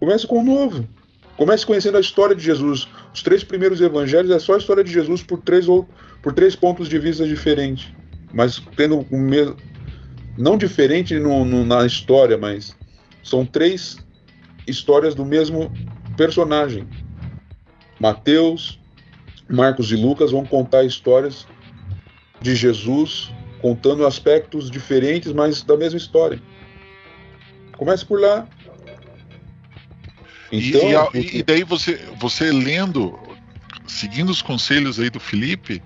Comece com o Novo. Comece conhecendo a história de Jesus. Os três primeiros evangelhos é só a história de Jesus por três, ou, por três pontos de vista diferentes. Mas tendo o mesmo. Não diferente no, no, na história, mas são três histórias do mesmo personagem. Mateus, Marcos e Lucas vão contar histórias de Jesus, contando aspectos diferentes, mas da mesma história. Comece por lá. Então, e, e, daí você, você lendo, seguindo os conselhos aí do Felipe,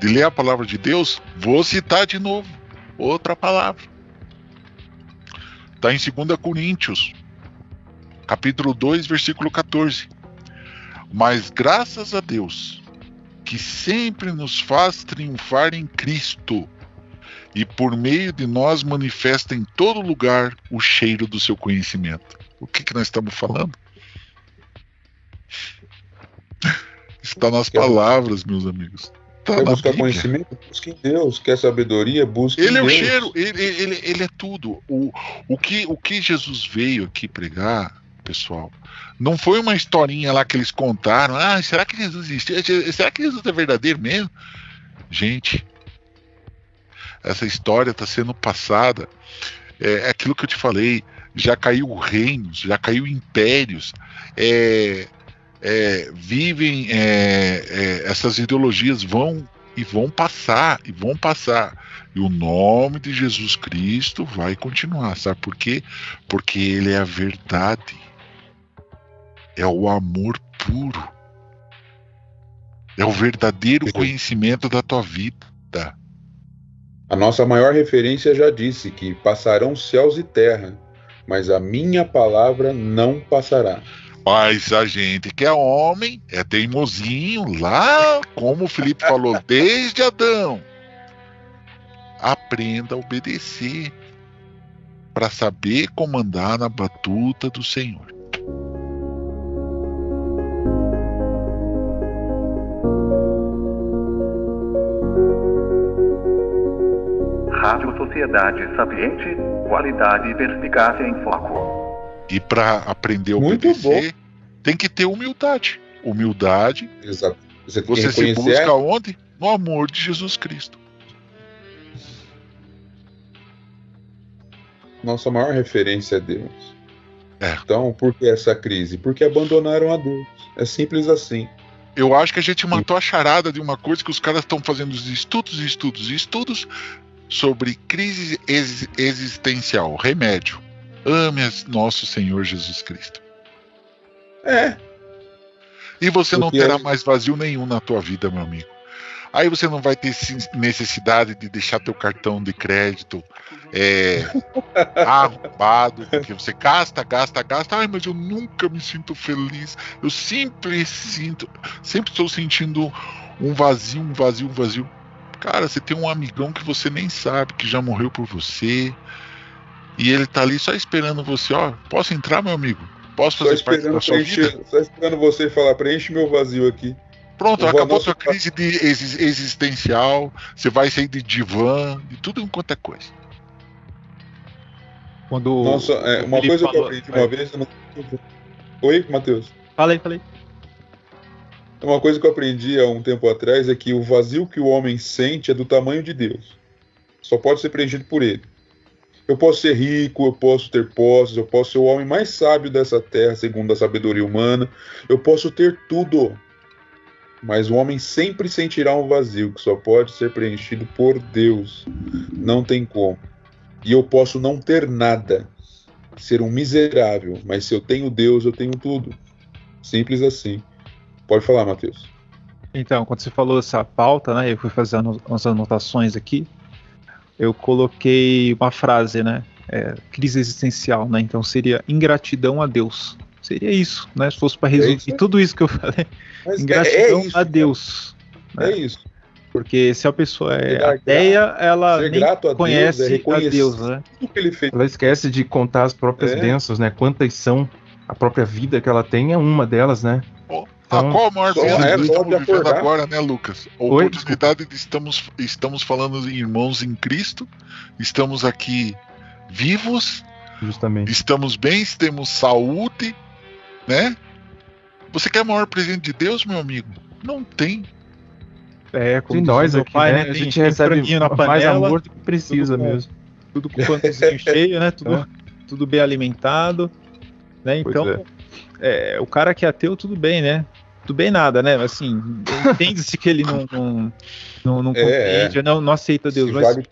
de ler a palavra de Deus, vou citar de novo outra palavra. Está em 2 Coríntios, capítulo 2, versículo 14. Mas graças a Deus, que sempre nos faz triunfar em Cristo e por meio de nós manifesta em todo lugar o cheiro do seu conhecimento. O que, que nós estamos falando? Está nas palavras, meus amigos. Tá quer buscar Bíblia. conhecimento? Busque em Deus. Quer sabedoria? Busque ele em é Deus. Ele é o cheiro, ele, ele, ele é tudo. O, o, que, o que Jesus veio aqui pregar, pessoal, não foi uma historinha lá que eles contaram. Ah, será que Jesus existe? Será que Jesus é verdadeiro mesmo? Gente, essa história está sendo passada. É, é, aquilo que eu te falei. Já caiu reinos, já caiu impérios. É, é, vivem é, é, essas ideologias vão e vão passar e vão passar e o nome de Jesus Cristo vai continuar sabe por quê porque ele é a verdade é o amor puro. É o verdadeiro conhecimento da tua vida. A nossa maior referência já disse que passarão céus e terra, mas a minha palavra não passará. Mas a gente que é homem, é teimosinho, lá, como o Felipe falou, (laughs) desde Adão. Aprenda a obedecer para saber comandar na batuta do Senhor. Rádio Sociedade Sapiente, qualidade e perspicácia em foco. E para aprender a obedecer, tem que ter humildade. Humildade. Exato. Você, você se busca onde? No amor de Jesus Cristo. Nossa maior referência é Deus. É. Então, por que essa crise? Porque abandonaram a Deus. É simples assim. Eu acho que a gente matou a charada de uma coisa que os caras estão fazendo estudos e estudos e estudos sobre crise ex existencial, remédio. Ame nosso Senhor Jesus Cristo. É. E você não terá mais vazio nenhum na tua vida, meu amigo. Aí você não vai ter necessidade de deixar teu cartão de crédito é, (laughs) arrombado, porque você gasta, gasta, gasta. Ai, mas eu nunca me sinto feliz. Eu sempre sinto, sempre estou sentindo um vazio, um vazio, um vazio. Cara, você tem um amigão que você nem sabe, que já morreu por você. E ele tá ali só esperando você, ó. Posso entrar, meu amigo? Posso Só fazer parte esperando, da sua vida? só esperando você falar, preenche meu vazio aqui. Pronto, Eu acabou sua crise de exis- existencial. Você vai sair de divã, de tudo quanto é coisa. Quando Nossa, é, uma Felipe coisa que eu falou- aprendi uma vez. eu não- Oi, Matheus? Falei, falei. Uma coisa que eu aprendi há um tempo atrás é que o vazio que o homem sente é do tamanho de Deus. Só pode ser preenchido por ele. Eu posso ser rico, eu posso ter posses, eu posso ser o homem mais sábio dessa terra, segundo a sabedoria humana. Eu posso ter tudo. Mas o homem sempre sentirá um vazio que só pode ser preenchido por Deus. Não tem como. E eu posso não ter nada, ser um miserável, mas se eu tenho Deus, eu tenho tudo. Simples assim. Pode falar, Matheus. Então, quando você falou essa pauta, né, eu fui fazer ano- umas anotações aqui. Eu coloquei uma frase, né, é, crise existencial, né. Então seria ingratidão a Deus. Seria isso, né? Se fosse para resumir isso aí. tudo isso que eu falei, Mas ingratidão isso, a. Deus. É isso. Porque se a pessoa é ateia, ela Ser nem grato a Deus conhece é a reconhecer Deus, né? tudo que ele fez. Ela esquece de contar as próprias É. bênçãos, né? Quantas são a própria vida que ela tem é uma delas, né? Ó, Então, a qual a maior é que estamos vivendo agora, né, Lucas? A Oi, oportunidade de estamos, estamos falando de irmãos em Cristo, estamos aqui vivos, Justamente. estamos bem, temos saúde, né? Você quer maior presente de Deus, meu amigo? Não tem. É, De como nós aqui, pai, né? né? A gente tem recebe franguinho na mais panela, amor do que precisa tudo com- mesmo. tudo com o pãozinho (laughs) cheio, né? Tudo, tudo bem alimentado, né? Então, é, o cara que é ateu, tudo bem, né? Tudo bem nada, né? Assim, entende-se que ele não, não, não, não É, compreende, não, não aceita Deus, mas, vale-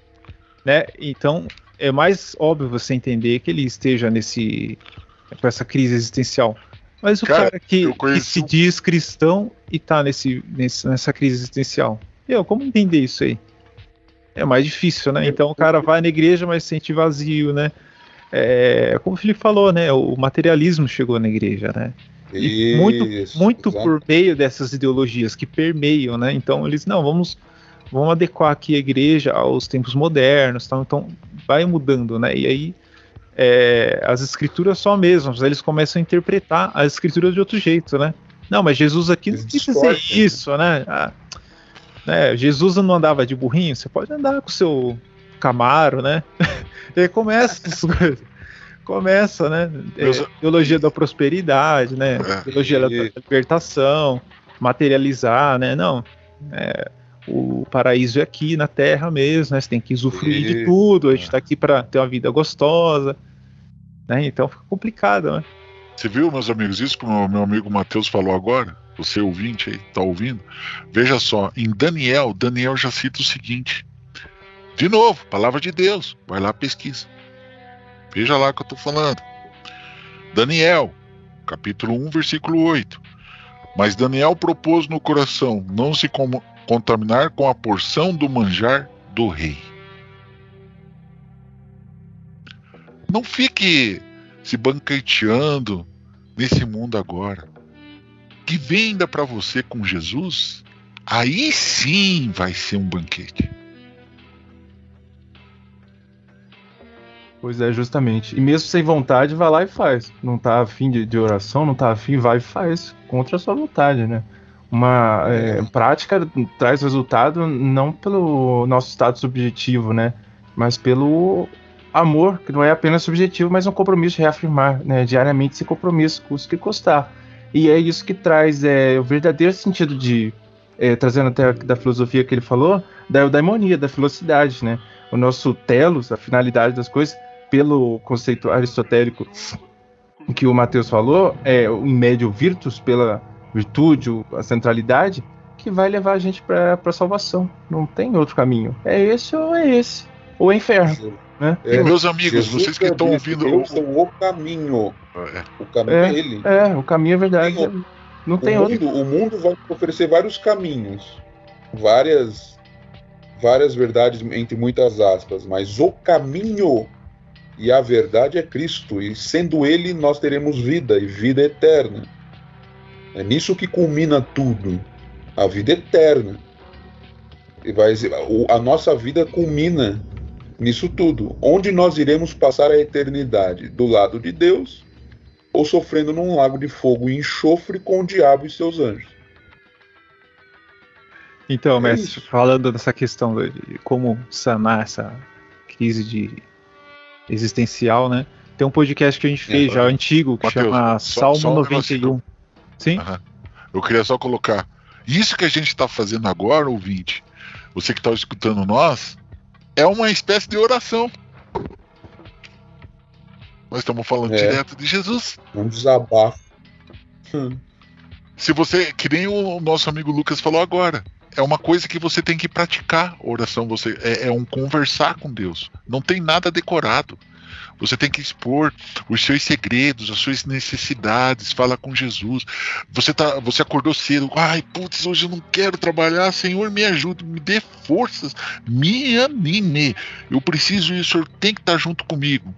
né? Então, é mais óbvio você entender que ele esteja nesse com essa crise existencial. Mas o Cara, cara, que, que se diz cristão e tá nesse, nesse, nessa crise existencial. Eu, como entender isso aí? É mais difícil, né? Então o cara vai na igreja, mas sente vazio, né? É, como o Felipe falou, né? O materialismo chegou na igreja, né? E muito, Isso, muito exato. por meio dessas ideologias que permeiam, né? Então eles não vamos vamos adequar aqui a igreja aos tempos modernos, tal. então vai mudando, né? E aí é, as escrituras são as mesmas, eles começam a interpretar as escrituras de outro jeito, né? Não, mas Jesus aqui não quis dizer distorcem. isso, né? Ah, né? Jesus não andava de burrinho, você pode andar com o seu Camaro, né? (laughs) e aí começa essas coisas. Começa, né? É, Meus- teologia da prosperidade, né? É. Teologia da Isso. libertação, materializar, né? Não. é, o paraíso é aqui na Terra mesmo, né? Você tem que usufruir de Isso. tudo, a gente tá aqui para ter uma vida gostosa, né? Então fica complicado, né? Você viu, meus amigos, isso que o meu, meu amigo Matheus falou agora? Você ouvinte aí, tá ouvindo? Veja só, em Daniel, Daniel já cita o seguinte. De novo, palavra de Deus. Vai lá, pesquisa. Veja lá o que eu tô falando. Daniel, capítulo 1, versículo 8. Mas Daniel propôs no coração não se contaminar com a porção do manjar do rei. Não fique se banqueteando nesse mundo agora. Que venda para você com Jesus, aí sim vai ser um banquete. Pois é, justamente. E mesmo sem vontade, vai lá e faz. Não tá afim de, de oração, não tá afim, vai e faz. Contra a sua vontade, né? Uma é, prática traz resultado não pelo nosso estado subjetivo, né? Mas pelo amor, que não é apenas subjetivo, mas um compromisso de reafirmar, né? Diariamente esse compromisso, custo que custar. E é isso que traz é, o verdadeiro sentido de. é, trazendo até da filosofia que ele falou, da eudaimonia, da velocidade, né? O nosso telos, a finalidade das coisas, pelo conceito aristotélico que o Matheus falou, é o em médio virtus, pela virtude, o- a centralidade, que vai levar a gente para a salvação. Não tem outro caminho. É esse ou é esse. Ou é inferno, né? É, E meus amigos, Jesus vocês que estão disse, ouvindo. Eu o- sou o caminho. é, O caminho É. é, ele. É, o caminho é verdade. Tem Não tem o, outro. mundo, o mundo vai oferecer vários caminhos. várias várias verdades entre muitas aspas, mas o caminho e a verdade é Cristo, e sendo Ele nós teremos vida e vida eterna. É nisso que culmina tudo, a vida eterna. E vai, a nossa vida culmina nisso tudo. Onde nós iremos passar a eternidade? Do lado de Deus ou sofrendo num lago de fogo e enxofre com o diabo e seus anjos? Então, é mestre, isso. falando dessa questão de como sanar essa crise de existencial, né? Tem um podcast que a gente fez é, já antigo que Mateus, chama só, Salmo só 91. Sim? Uhum. Eu queria só colocar. Isso que a gente está fazendo agora, ouvinte, você que está escutando nós, é uma espécie de oração. Nós estamos falando é. direto de Jesus. Um desabafo. Hum. Se você, que nem o nosso amigo Lucas falou agora, é uma coisa que você tem que praticar oração. Você é, é um conversar com Deus. Não tem nada decorado. Você tem que expor os seus segredos, as suas necessidades, fala com Jesus. Você tá, você acordou cedo, ai, putz, hoje eu não quero trabalhar, Senhor, me ajude, me dê forças, me anime. Eu preciso e o Senhor tem que estar junto comigo.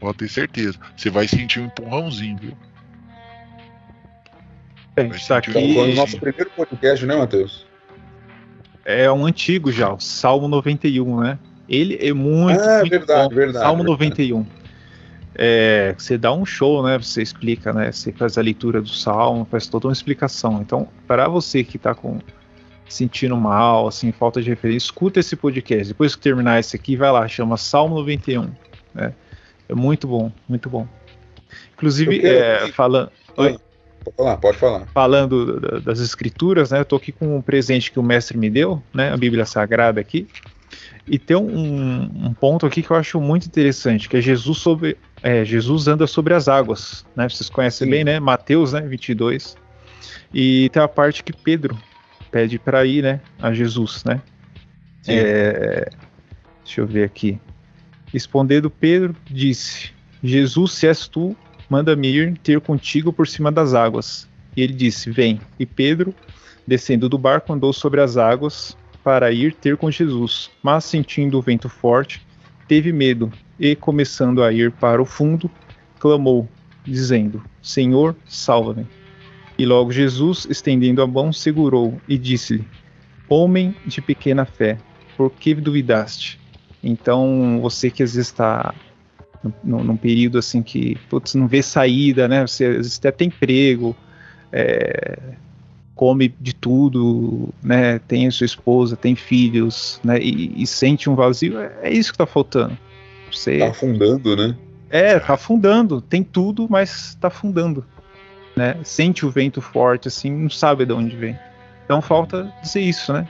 Pode ter certeza. Você vai sentir um empurrãozinho, viu? A gente tá aqui. Foi o nosso primeiro podcast, né, Matheus? É um antigo já, o Salmo 91, né? Ele é muito. Ah, muito verdade, bom. verdade. Salmo verdade. 91. É, você dá um show, né? Você explica, né? Você faz a leitura do salmo, faz toda uma explicação. Então, para você que está com sentindo mal, assim, falta de referência, escuta esse podcast. Depois que terminar esse aqui, vai lá, chama Salmo 91. Né? É muito bom, muito bom. Inclusive, é, falando. Oi. Pode falar, pode falar. Falando das escrituras, né? Eu tô aqui com um presente que o mestre me deu, né? A Bíblia Sagrada aqui. E tem um, um, ponto aqui que eu acho muito interessante, que é Jesus sobre é, Jesus anda sobre as águas, né? Vocês conhecem Sim. bem, né? Mateus, né? 22. E tem a parte que Pedro pede para ir, né? A Jesus, né? É, deixa eu ver aqui. Respondendo Pedro, disse: Jesus, se és tu, manda-me ir ter contigo por cima das águas. E ele disse: Vem. E Pedro, descendo do barco, andou sobre as águas para ir ter com Jesus, mas sentindo o vento forte, teve medo e, começando a ir para o fundo, clamou, dizendo: Senhor, salva-me. E logo Jesus, estendendo a mão, segurou e disse-lhe: Homem de pequena fé, por que duvidaste? Então, você que às vezes está num, período assim que putz, não vê saída, né? Você às vezes até tem emprego, é, come de tudo, né? Tem a sua esposa, tem filhos, né? E, e sente um vazio. É, é isso que está faltando. Você tá afundando, né? É, tá afundando. Tem tudo, mas tá afundando, né? Sente o vento forte, assim, não sabe de onde vem. Então falta dizer isso, né?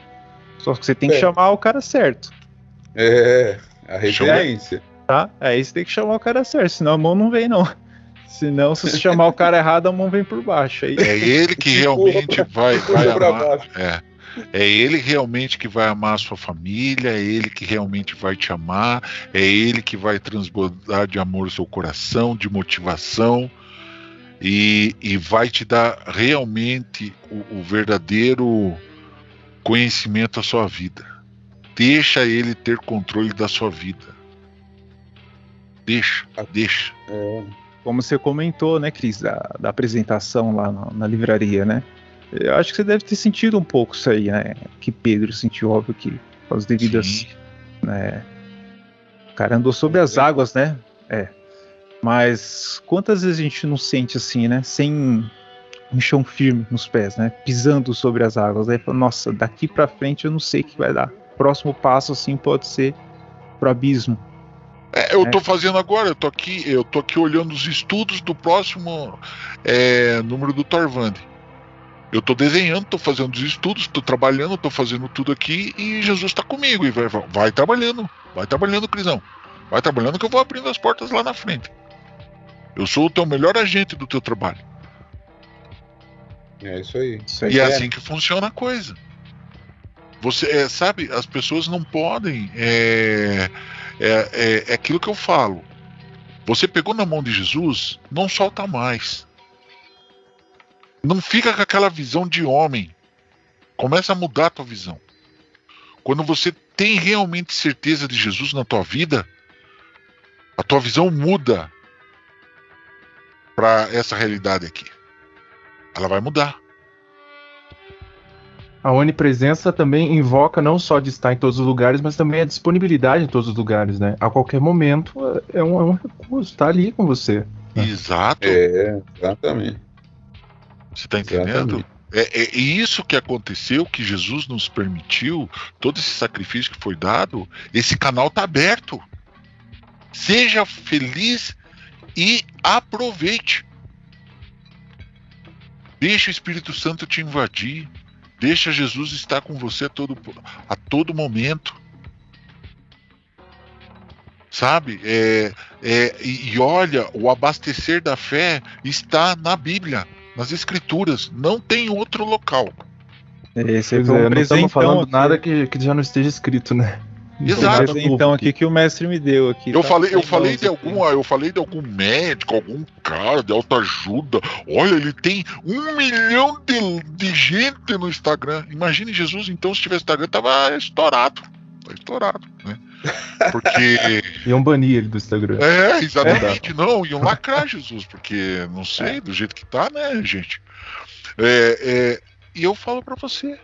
Só que você tem que é. chamar o cara certo. É, a referência. Tá? Aí você tem que chamar o cara certo, senão a mão não vem, não. Senão, se você chamar o cara errado, a mão vem por baixo. Aí... É ele que realmente vai, vai amar. É. É ele realmente que vai amar a sua família, é ele que realmente vai te amar, é ele que vai transbordar de amor o seu coração, de motivação, e, e vai te dar realmente o, o verdadeiro conhecimento da sua vida. Deixa ele ter controle da sua vida. Deixa, deixa. É como você comentou, né, Cris, da, da apresentação lá na, na, livraria, né? Eu acho que você deve ter sentido um pouco isso aí, né? Que Pedro sentiu, óbvio que as devidas. Né, o cara andou sobre as águas, né? É. Mas quantas vezes a gente não sente assim, né? Sem um chão firme nos pés, né? Pisando sobre as águas. Aí fala, nossa, daqui para frente eu não sei o que vai dar. Próximo passo, assim, pode ser pro abismo. É, eu estou é. fazendo agora, eu tô aqui, eu tô aqui olhando os estudos do próximo é, número do Torvand. Eu estou desenhando, estou fazendo os estudos, estou trabalhando, estou fazendo tudo aqui e Jesus está comigo e vai, vai trabalhando, vai trabalhando, Crisão. Vai trabalhando que eu vou abrindo as portas lá na frente. Eu sou o teu melhor agente do teu trabalho. É isso aí. Isso aí e é assim que funciona a coisa. Você é, sabe, as pessoas não podem é, é, é, é aquilo que eu falo. Você pegou na mão de Jesus, não solta mais. Não fica com aquela visão de homem. Começa a mudar a tua visão. Quando você tem realmente certeza de Jesus na tua vida, a tua visão muda para essa realidade aqui. Ela vai mudar. A onipresença também invoca não só de estar em todos os lugares, mas também a disponibilidade em todos os lugares, né? A qualquer momento é um, é um recurso, tá ali com você. Exato. É, exatamente. Você tá entendendo? É, é, isso que aconteceu, que Jesus nos permitiu, todo esse sacrifício que foi dado, esse canal tá aberto. Seja feliz e aproveite. Deixa o Espírito Santo te invadir. Deixa Jesus estar com você a todo, a todo momento. Sabe? É, é, e, e olha, o abastecer da fé está na Bíblia, nas Escrituras. Não tem outro local. Esse é, um não estamos falando aqui. nada que, que já não esteja escrito, né? Exato. Então aqui que o mestre me deu aqui. Eu tá falei, eu falei de algum, eu falei de algum médico, algum cara de alta ajuda. Olha, ele tem um milhão de, de gente no Instagram. Imagine Jesus, então, se tivesse Instagram, tava estourado. Tá estourado, né? Porque. (laughs) Iam banir ele do Instagram. É, exatamente. É. Não, iam lacrar Jesus, porque não sei, do jeito que tá, né, gente? É, é, e eu falo para você,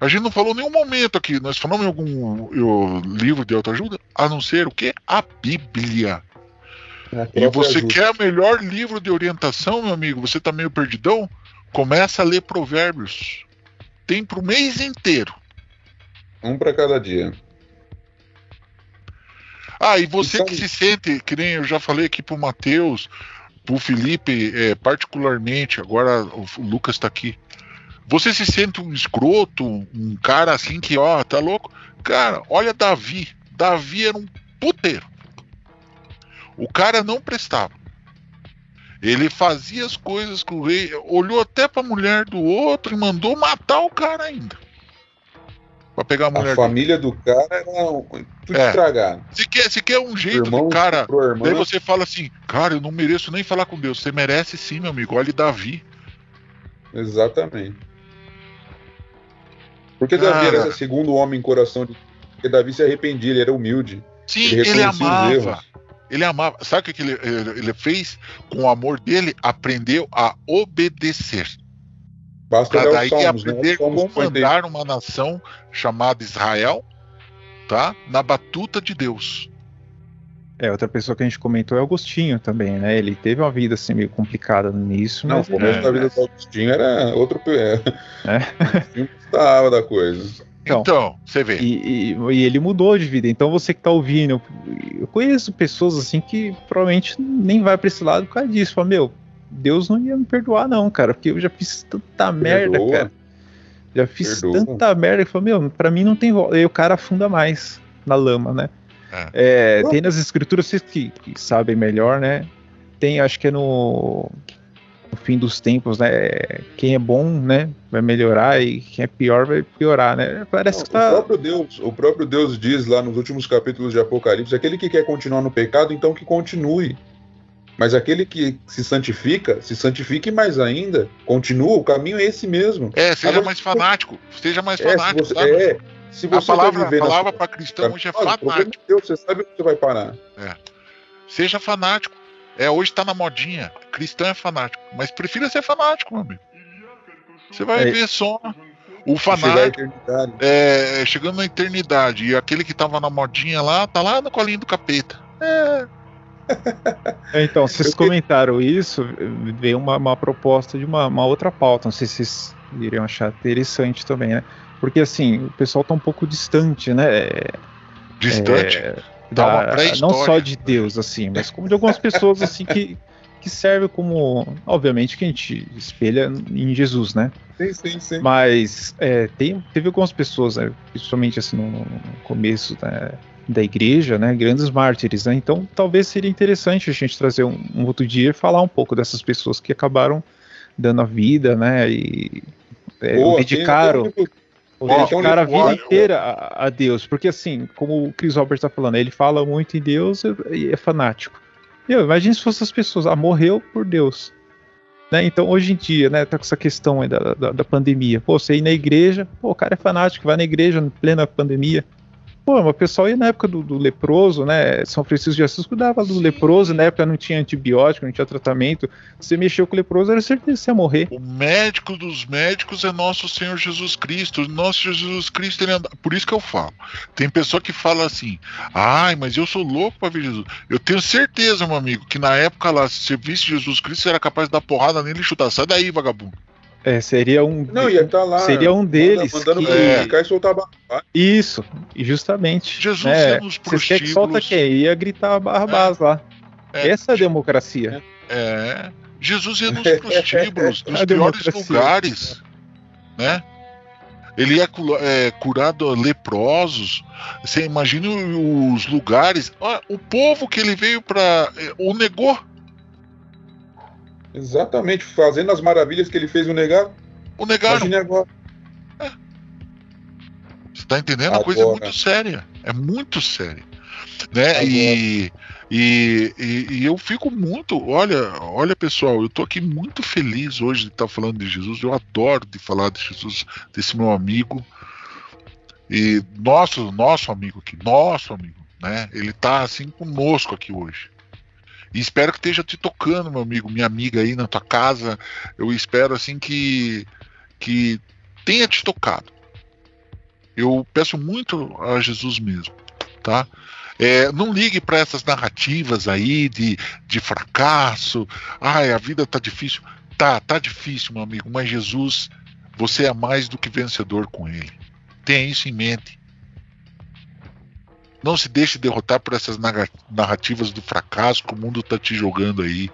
a gente não falou nenhum momento aqui, nós falamos em algum livro de autoajuda, a não ser o que? A Bíblia. É, e você ajuda. quer o melhor livro de orientação, meu amigo? Você tá meio perdidão? Começa a ler Provérbios. Tem pro mês inteiro. Um para cada dia. Ah, e você então... que se sente, que nem eu já falei aqui pro Matheus, pro Felipe, é, particularmente, agora o Lucas tá aqui. Você se sente um escroto, um cara assim que, ó, tá louco? Cara, olha Davi. Davi era um puteiro. O cara não prestava. Ele fazia as coisas com o rei, olhou até pra mulher do outro e mandou matar o cara ainda. Pra pegar a mulher. A família do cara era tudo é. estragado. Se quer, se quer um jeito irmão, do cara, daí você fala assim, cara, eu não mereço nem falar com Deus. Você merece sim, meu amigo. Olha Davi. Exatamente. Porque Davi era segundo homem coração de. Porque Davi se arrependia, ele era humilde. Sim, ele, ele amava. Ele amava. Sabe o que ele, ele fez? Com o amor dele, aprendeu a obedecer. Basta para daí Salmos, né? aprender como comandar uma nação chamada Israel, tá? Na batuta de Deus. É, outra pessoa que a gente comentou é Agostinho também, né? Ele teve uma vida assim meio complicada nisso. Não, mas, o começo é, da vida do Agostinho era outro. É. é. (laughs) gostava da coisa. Então, então, você vê. E, e, e, ele mudou de vida. Então você que tá ouvindo, eu, conheço pessoas assim que provavelmente nem vai pra esse lado por causa disso. Fala, meu, Deus não ia me perdoar, não, cara, porque eu já fiz tanta merda, cara. Já fiz Perdoa. tanta merda que falou, meu, pra mim não tem volta. E o cara afunda mais na lama, né? É. É, tem nas escrituras, vocês que, que, sabem melhor, né? Tem, acho que é no, no, fim dos tempos, né? Quem é bom, né? Vai melhorar e quem é pior vai piorar, né? Parece Não, que tá... o próprio Deus, o próprio Deus diz lá nos últimos capítulos de Apocalipse, aquele que quer continuar no pecado, então que continue. Mas aquele que se santifica, se santifique mais ainda, continua, o caminho é esse mesmo. É, seja Agora, mais fanático, seja mais é, fanático, você, É, se você a palavra, a palavra para cristão hoje é fanático. Deus, você sabe onde você vai parar. É. Seja fanático. É, hoje tá na modinha. Cristão é fanático. Mas prefira ser fanático, meu amigo. Você vai é. ver só o fanático é, chegando na eternidade. E aquele que tava na modinha lá, tá lá no colinho do capeta. É. (laughs) é então, vocês comentaram isso, veio uma, uma proposta de uma, uma outra pauta. Não sei se vocês iriam achar interessante também, né? Porque assim, o pessoal tá um pouco distante, né? Distante? É, da, não só de Deus, assim, mas como de algumas pessoas assim que, que servem como. Obviamente que a gente espelha em Jesus, né? Sim, sim, sim. Mas é, tem, teve algumas pessoas, né, principalmente assim, no, começo né, da igreja, né? Grandes mártires, né? Então talvez seria interessante a gente trazer um, um outro dia e falar um pouco dessas pessoas que acabaram dando a vida, né? E é, Boa, dedicaram. Tem, dedicaram a vida inteira a, a, Deus. Porque assim, como o Chris Robert está falando, ele fala muito em Deus e é fanático. Meu, imagine se fossem as pessoas, ah, morreu por Deus. Né? Então, hoje em dia, né, tá com essa questão aí da, da, da, pandemia. Pô, você ir na igreja, pô, o cara é fanático, vai na igreja em plena pandemia. Pô, mas o pessoal ia na época do, do, leproso, né? São Francisco de Assis cuidava do leproso, na época não tinha antibiótico, não tinha tratamento. Você mexeu com o leproso, era certeza que você ia morrer. O médico dos médicos é nosso Senhor Jesus Cristo. Nosso Jesus Cristo, ele anda... por isso que eu falo. Tem pessoa que fala assim: ai, mas eu sou louco para ver Jesus. Eu tenho certeza, meu amigo, que na época lá, se você visse Jesus Cristo, você era capaz de dar porrada nele e chutar. Sai daí, vagabundo. É, seria um. Não, ia estar tá lá. Seria um deles. Mandando que... é. e soltar barra. Isso, justamente. Jesus é, ia nos prostíbulos. Que solta quem? Ia gritar Barrabás é. lá. É. Essa é a democracia. É. Jesus ia nos prostíbulos, (laughs) nos piores lugares. Né? Ele ia é, curado leprosos. Você imagina os lugares. o povo que ele veio para. É, o negou. Exatamente, fazendo as maravilhas que ele fez o negar. O negar. Imagine agora. É. Você tá entendendo? Agora. A coisa é muito séria. É muito séria. Né? E, e, e, e, eu fico muito. Olha, olha, pessoal, eu tô aqui muito feliz hoje de estar falando de Jesus. Eu adoro de falar de Jesus, desse meu amigo. E nosso, nosso amigo aqui, nosso amigo, né? Ele tá assim conosco aqui hoje. E espero que esteja te tocando, meu amigo, minha amiga aí na tua casa. Eu espero assim que que tenha te tocado. Eu peço muito a Jesus mesmo, tá? É, não ligue para essas narrativas aí de, de fracasso. Ai, a vida tá difícil. Tá, tá difícil, meu amigo, mas Jesus, você é mais do que vencedor com ele. Tenha isso em mente. Não se deixe derrotar por essas narrativas do fracasso que o mundo está te jogando aí.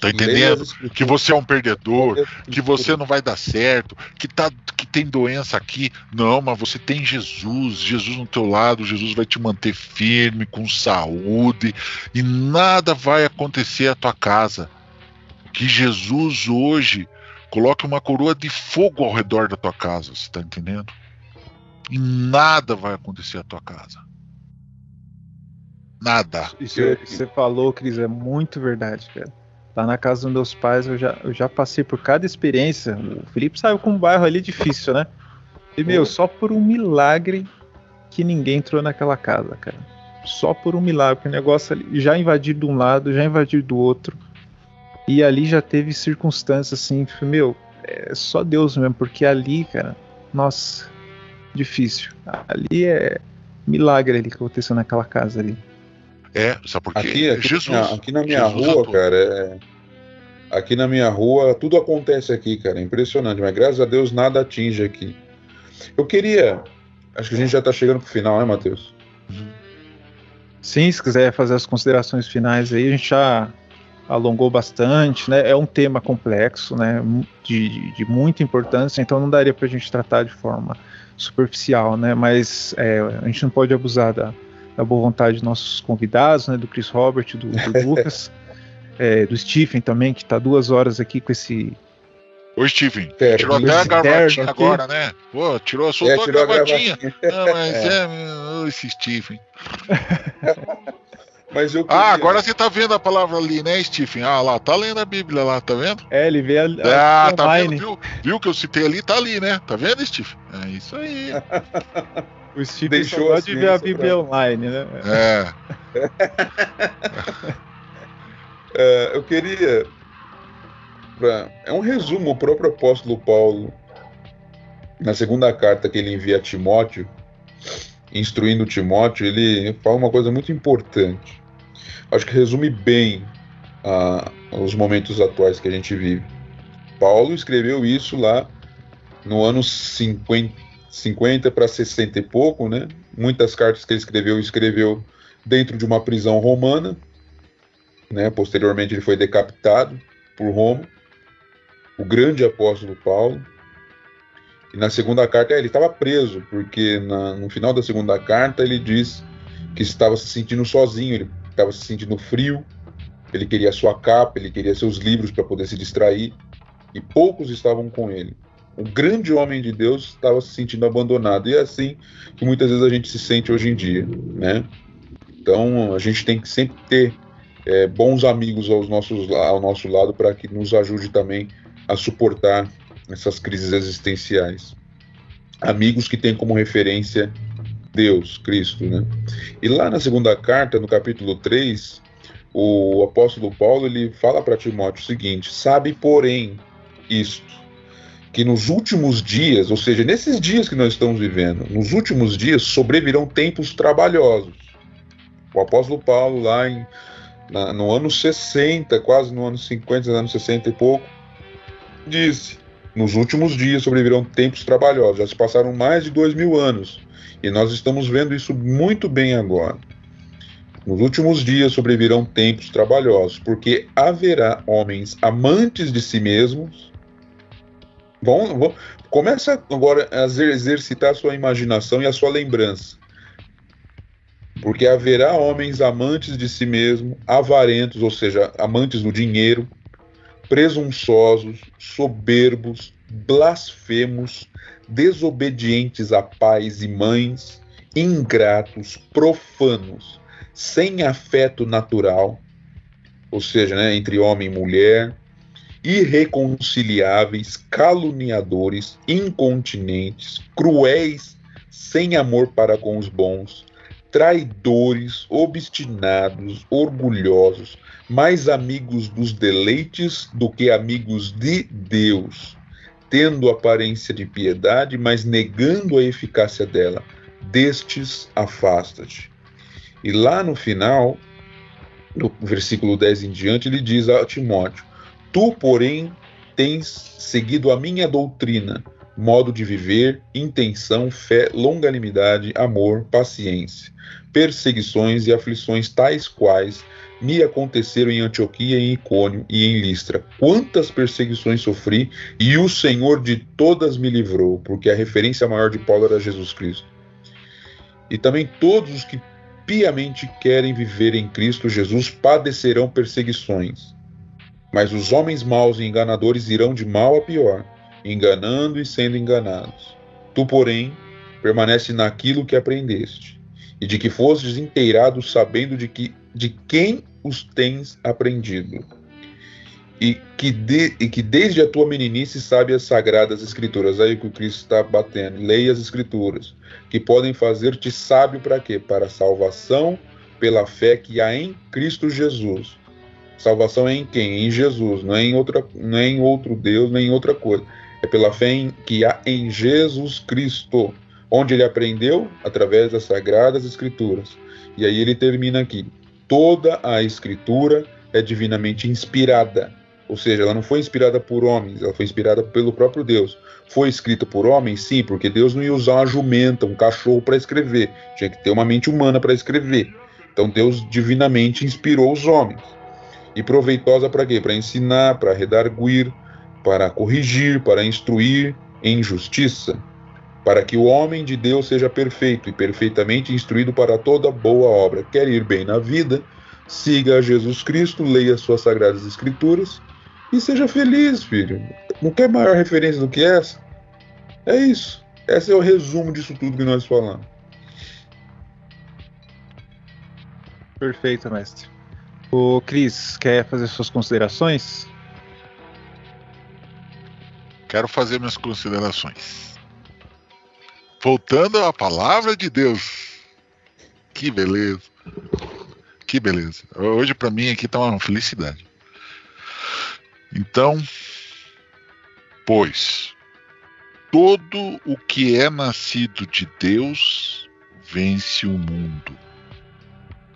Tá entendendo? Que você é um perdedor, que você não vai dar certo, que, tá, que tem doença aqui. Não, mas você tem Jesus, Jesus no teu lado, Jesus vai te manter firme, com saúde, e nada vai acontecer à tua casa. Que Jesus hoje coloque uma coroa de fogo ao redor da tua casa, você tá entendendo? E nada vai acontecer à tua casa. Nada. Isso que você falou, Cris, é muito verdade, cara. Lá na casa dos meus pais eu já, eu já passei por cada experiência. O Felipe saiu com um bairro ali difícil, né? E, meu, só por um milagre que ninguém entrou naquela casa, cara. Só por um milagre, porque o negócio ali já invadiu de um lado, já invadiu do outro. E ali já teve circunstâncias assim, meu, é só Deus mesmo, porque ali, cara, nossa, difícil. Ali é milagre ali que aconteceu naquela casa ali. É, sabe por quê? Aqui, aqui, Jesus, aqui na minha Jesus rua, cara, é... aqui na minha rua tudo acontece aqui, cara, é impressionante, mas graças a Deus nada atinge aqui. Eu queria, acho que a gente já tá chegando pro final, né, Matheus? Sim, se quiser fazer as considerações finais aí, a gente já alongou bastante, né? É um tema complexo, né? De, de, de muita importância, então não daria para a gente tratar de forma superficial, né? Mas é, a gente não pode abusar da, da, boa vontade dos nossos convidados, né? Do Chris Robert, do, do (laughs) Lucas, é, do Stephen também, que está duas horas aqui com esse. Ô, Stephen, é, tirou até a gravatinha agora, né? Pô, tirou, soltou é, tirou a gravatinha. Não, mas (laughs) é, é esse Stephen. (laughs) Mas eu queria... Ah, agora você tá vendo a palavra ali, né, Stephen? Ah, lá, tá lendo a Bíblia lá, tá vendo? É, ele vê a, a Ah, tá vendo? Viu, viu que eu citei ali, tá ali, né? Tá vendo, Stephen? É isso aí. (laughs) o Stephen Deixou só de ver a Bíblia pra... online, né? É. (laughs) (laughs) é eu queria... Pra... É um resumo, o próprio apóstolo Paulo, na segunda carta que ele envia a Timóteo, instruindo Timóteo, ele fala uma coisa muito importante acho que resume bem uh, os momentos atuais que a gente vive. Paulo escreveu isso lá no ano 50, 50 para 60 e pouco, né? Muitas cartas que ele escreveu, escreveu dentro de uma prisão romana, né? Posteriormente ele foi decapitado por Roma. O grande apóstolo Paulo. E na segunda carta ele estava preso, porque na, no final da segunda carta ele diz que estava se sentindo sozinho, ele estava se sentindo frio, ele queria sua capa, ele queria seus livros para poder se distrair, e poucos estavam com ele. O grande homem de Deus estava se sentindo abandonado, e é assim que muitas vezes a gente se sente hoje em dia, né? Então a gente tem que sempre ter é, bons amigos aos nossos, ao nosso lado para que nos ajude também a suportar essas crises existenciais. Amigos que têm como referência Deus, Cristo, né? E lá na segunda carta, no capítulo 3, o apóstolo Paulo ele fala para Timóteo o seguinte: sabe, porém, isto, que nos últimos dias, ou seja, nesses dias que nós estamos vivendo, nos últimos dias sobrevirão tempos trabalhosos. O apóstolo Paulo, lá em, na, no ano 60, quase no ano 50, no ano 60 e pouco, disse: Nos últimos dias sobrevirão tempos trabalhosos. Já se passaram mais de dois mil anos e nós estamos vendo isso muito bem agora. Nos últimos dias sobrevirão tempos trabalhosos, porque haverá homens amantes de si mesmos. Bom, começa agora a exercitar a sua imaginação e a sua lembrança. Porque haverá homens amantes de si mesmo, avarentos, ou seja, amantes do dinheiro, presunçosos, soberbos, blasfemos, desobedientes a pais e mães, ingratos, profanos, sem afeto natural, ou seja, né, entre homem e mulher, irreconciliáveis, caluniadores, incontinentes, cruéis, sem amor para com os bons, traidores, obstinados, orgulhosos, mais amigos dos deleites do que amigos de Deus tendo aparência de piedade, mas negando a eficácia dela. Destes afasta-te. E lá no final, no versículo 10 em diante, ele diz a Timóteo: Tu, porém, tens seguido a minha doutrina, modo de viver, intenção, fé, longanimidade, amor, paciência, perseguições e aflições tais quais me aconteceram em Antioquia, em Icônio e em Listra. Quantas perseguições sofri e o Senhor de todas me livrou, porque a referência maior de Paulo era Jesus Cristo. E também todos os que piamente querem viver em Cristo Jesus padecerão perseguições. Mas os homens maus e enganadores irão de mal a pior, enganando e sendo enganados. Tu, porém, permanece naquilo que aprendeste, e de que fostes inteirado sabendo de que de quem os tens aprendido. E que, de, e que desde a tua meninice sabe as sagradas escrituras. Aí que o Cristo está batendo. Leia as escrituras, que podem fazer-te sábio para quê? Para a salvação pela fé que há em Cristo Jesus. Salvação é em quem? Em Jesus, não é em, outra, não é em outro Deus, nem em outra coisa. É pela fé em, que há em Jesus Cristo, onde ele aprendeu através das sagradas escrituras. E aí ele termina aqui: toda a escritura é divinamente inspirada. Ou seja, ela não foi inspirada por homens, ela foi inspirada pelo próprio Deus. Foi escrita por homens? Sim, porque Deus não ia usar uma jumenta, um cachorro para escrever. Tinha que ter uma mente humana para escrever. Então Deus divinamente inspirou os homens. E proveitosa para quê? Para ensinar, para redarguir, para corrigir, para instruir em justiça, para que o homem de Deus seja perfeito e perfeitamente instruído para toda boa obra. Quer ir bem na vida? Siga a Jesus Cristo, leia suas sagradas escrituras e seja feliz, filho. Não quer maior referência do que essa? É isso. Esse é o resumo disso tudo que nós falamos. Perfeito, mestre. O Cris, quer fazer suas considerações? Quero fazer minhas considerações voltando à palavra de Deus. Que beleza. Que beleza. Hoje para mim aqui tá uma felicidade. Então, pois todo o que é nascido de Deus vence o mundo.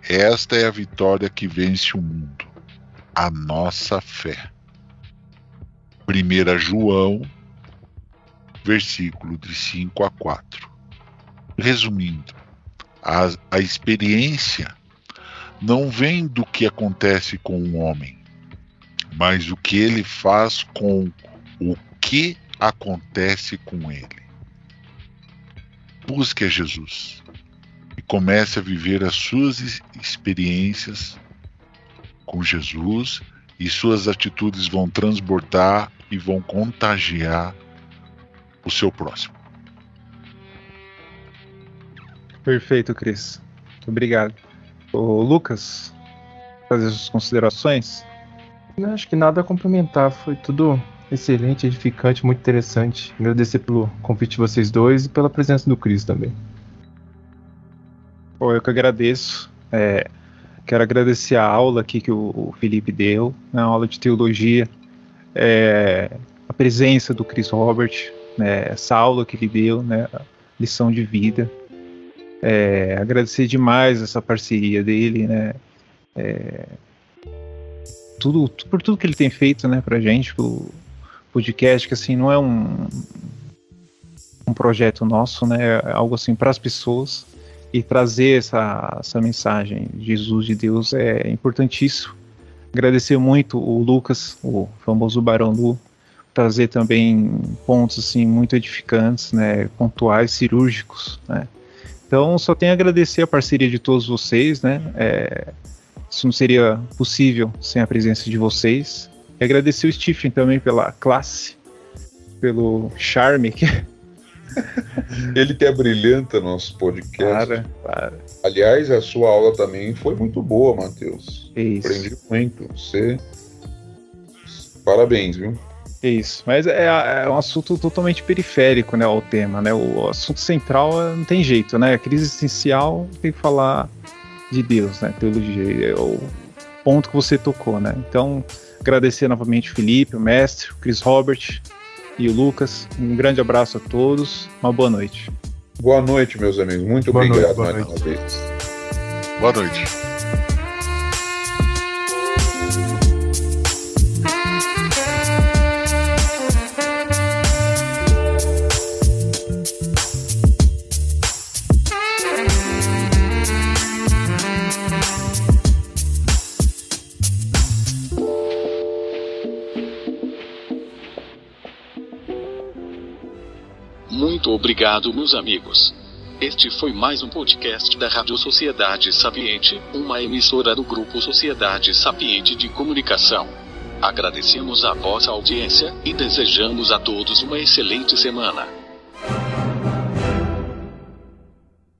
Esta é a vitória que vence o mundo, a nossa fé. 1 João versículo de 5 a 4. Resumindo, a, a experiência não vem do que acontece com o homem, mas o que ele faz com o que acontece com ele. Busque a Jesus e comece a viver as suas experiências com Jesus e suas atitudes vão transbordar e vão contagiar o seu próximo. Perfeito, Cris. Muito obrigado. Ô, Lucas, fazer suas considerações? Não, acho que nada a complementar, foi tudo excelente, edificante, muito interessante. Agradecer pelo convite de vocês dois e pela presença do Cris também. Pô, eu que agradeço. É, quero agradecer a aula aqui que o, o Felipe deu, né, a aula de teologia, é, a presença do Chris Robert, né, essa aula que ele deu, né, lição de vida. É, agradecer demais essa parceria dele, né, é, tudo, por tudo que ele tem feito, né, pra gente, pro podcast, que assim, não é um, um projeto nosso, né, é algo assim para as pessoas e trazer essa, essa mensagem de Jesus de Deus é importantíssimo. Agradecer muito o Lucas, o famoso Barão Lu, trazer também pontos assim muito edificantes, né, pontuais, cirúrgicos, né. Então só tenho a agradecer a parceria de todos vocês, né. É, isso não seria possível sem a presença de vocês. E agradecer o Stephen também pela classe, pelo charme que (laughs) Ele que é brilhante nosso podcast. para, para. Aliás, a sua aula também foi muito boa, Matheus. Isso. Aprendi muito. Você. Parabéns, viu? É isso. Mas é, é um assunto totalmente periférico, né, ao tema, né? O assunto central é, não tem jeito, né? A crise essencial tem que falar de Deus, né? Teologia é o ponto que você tocou, né? Então, agradecer novamente o Felipe, o mestre, o Chris Robert e o Lucas. Um grande abraço a todos. Uma boa noite. Boa noite, meus amigos. Muito Boa obrigado noite, boa mais uma vez. Boa noite. Muito obrigado, meus amigos. Este foi mais um podcast da Rádio Sociedade Sapiente, uma emissora do Grupo Sociedade Sapiente de Comunicação. Agradecemos a vossa audiência e desejamos a todos uma excelente semana.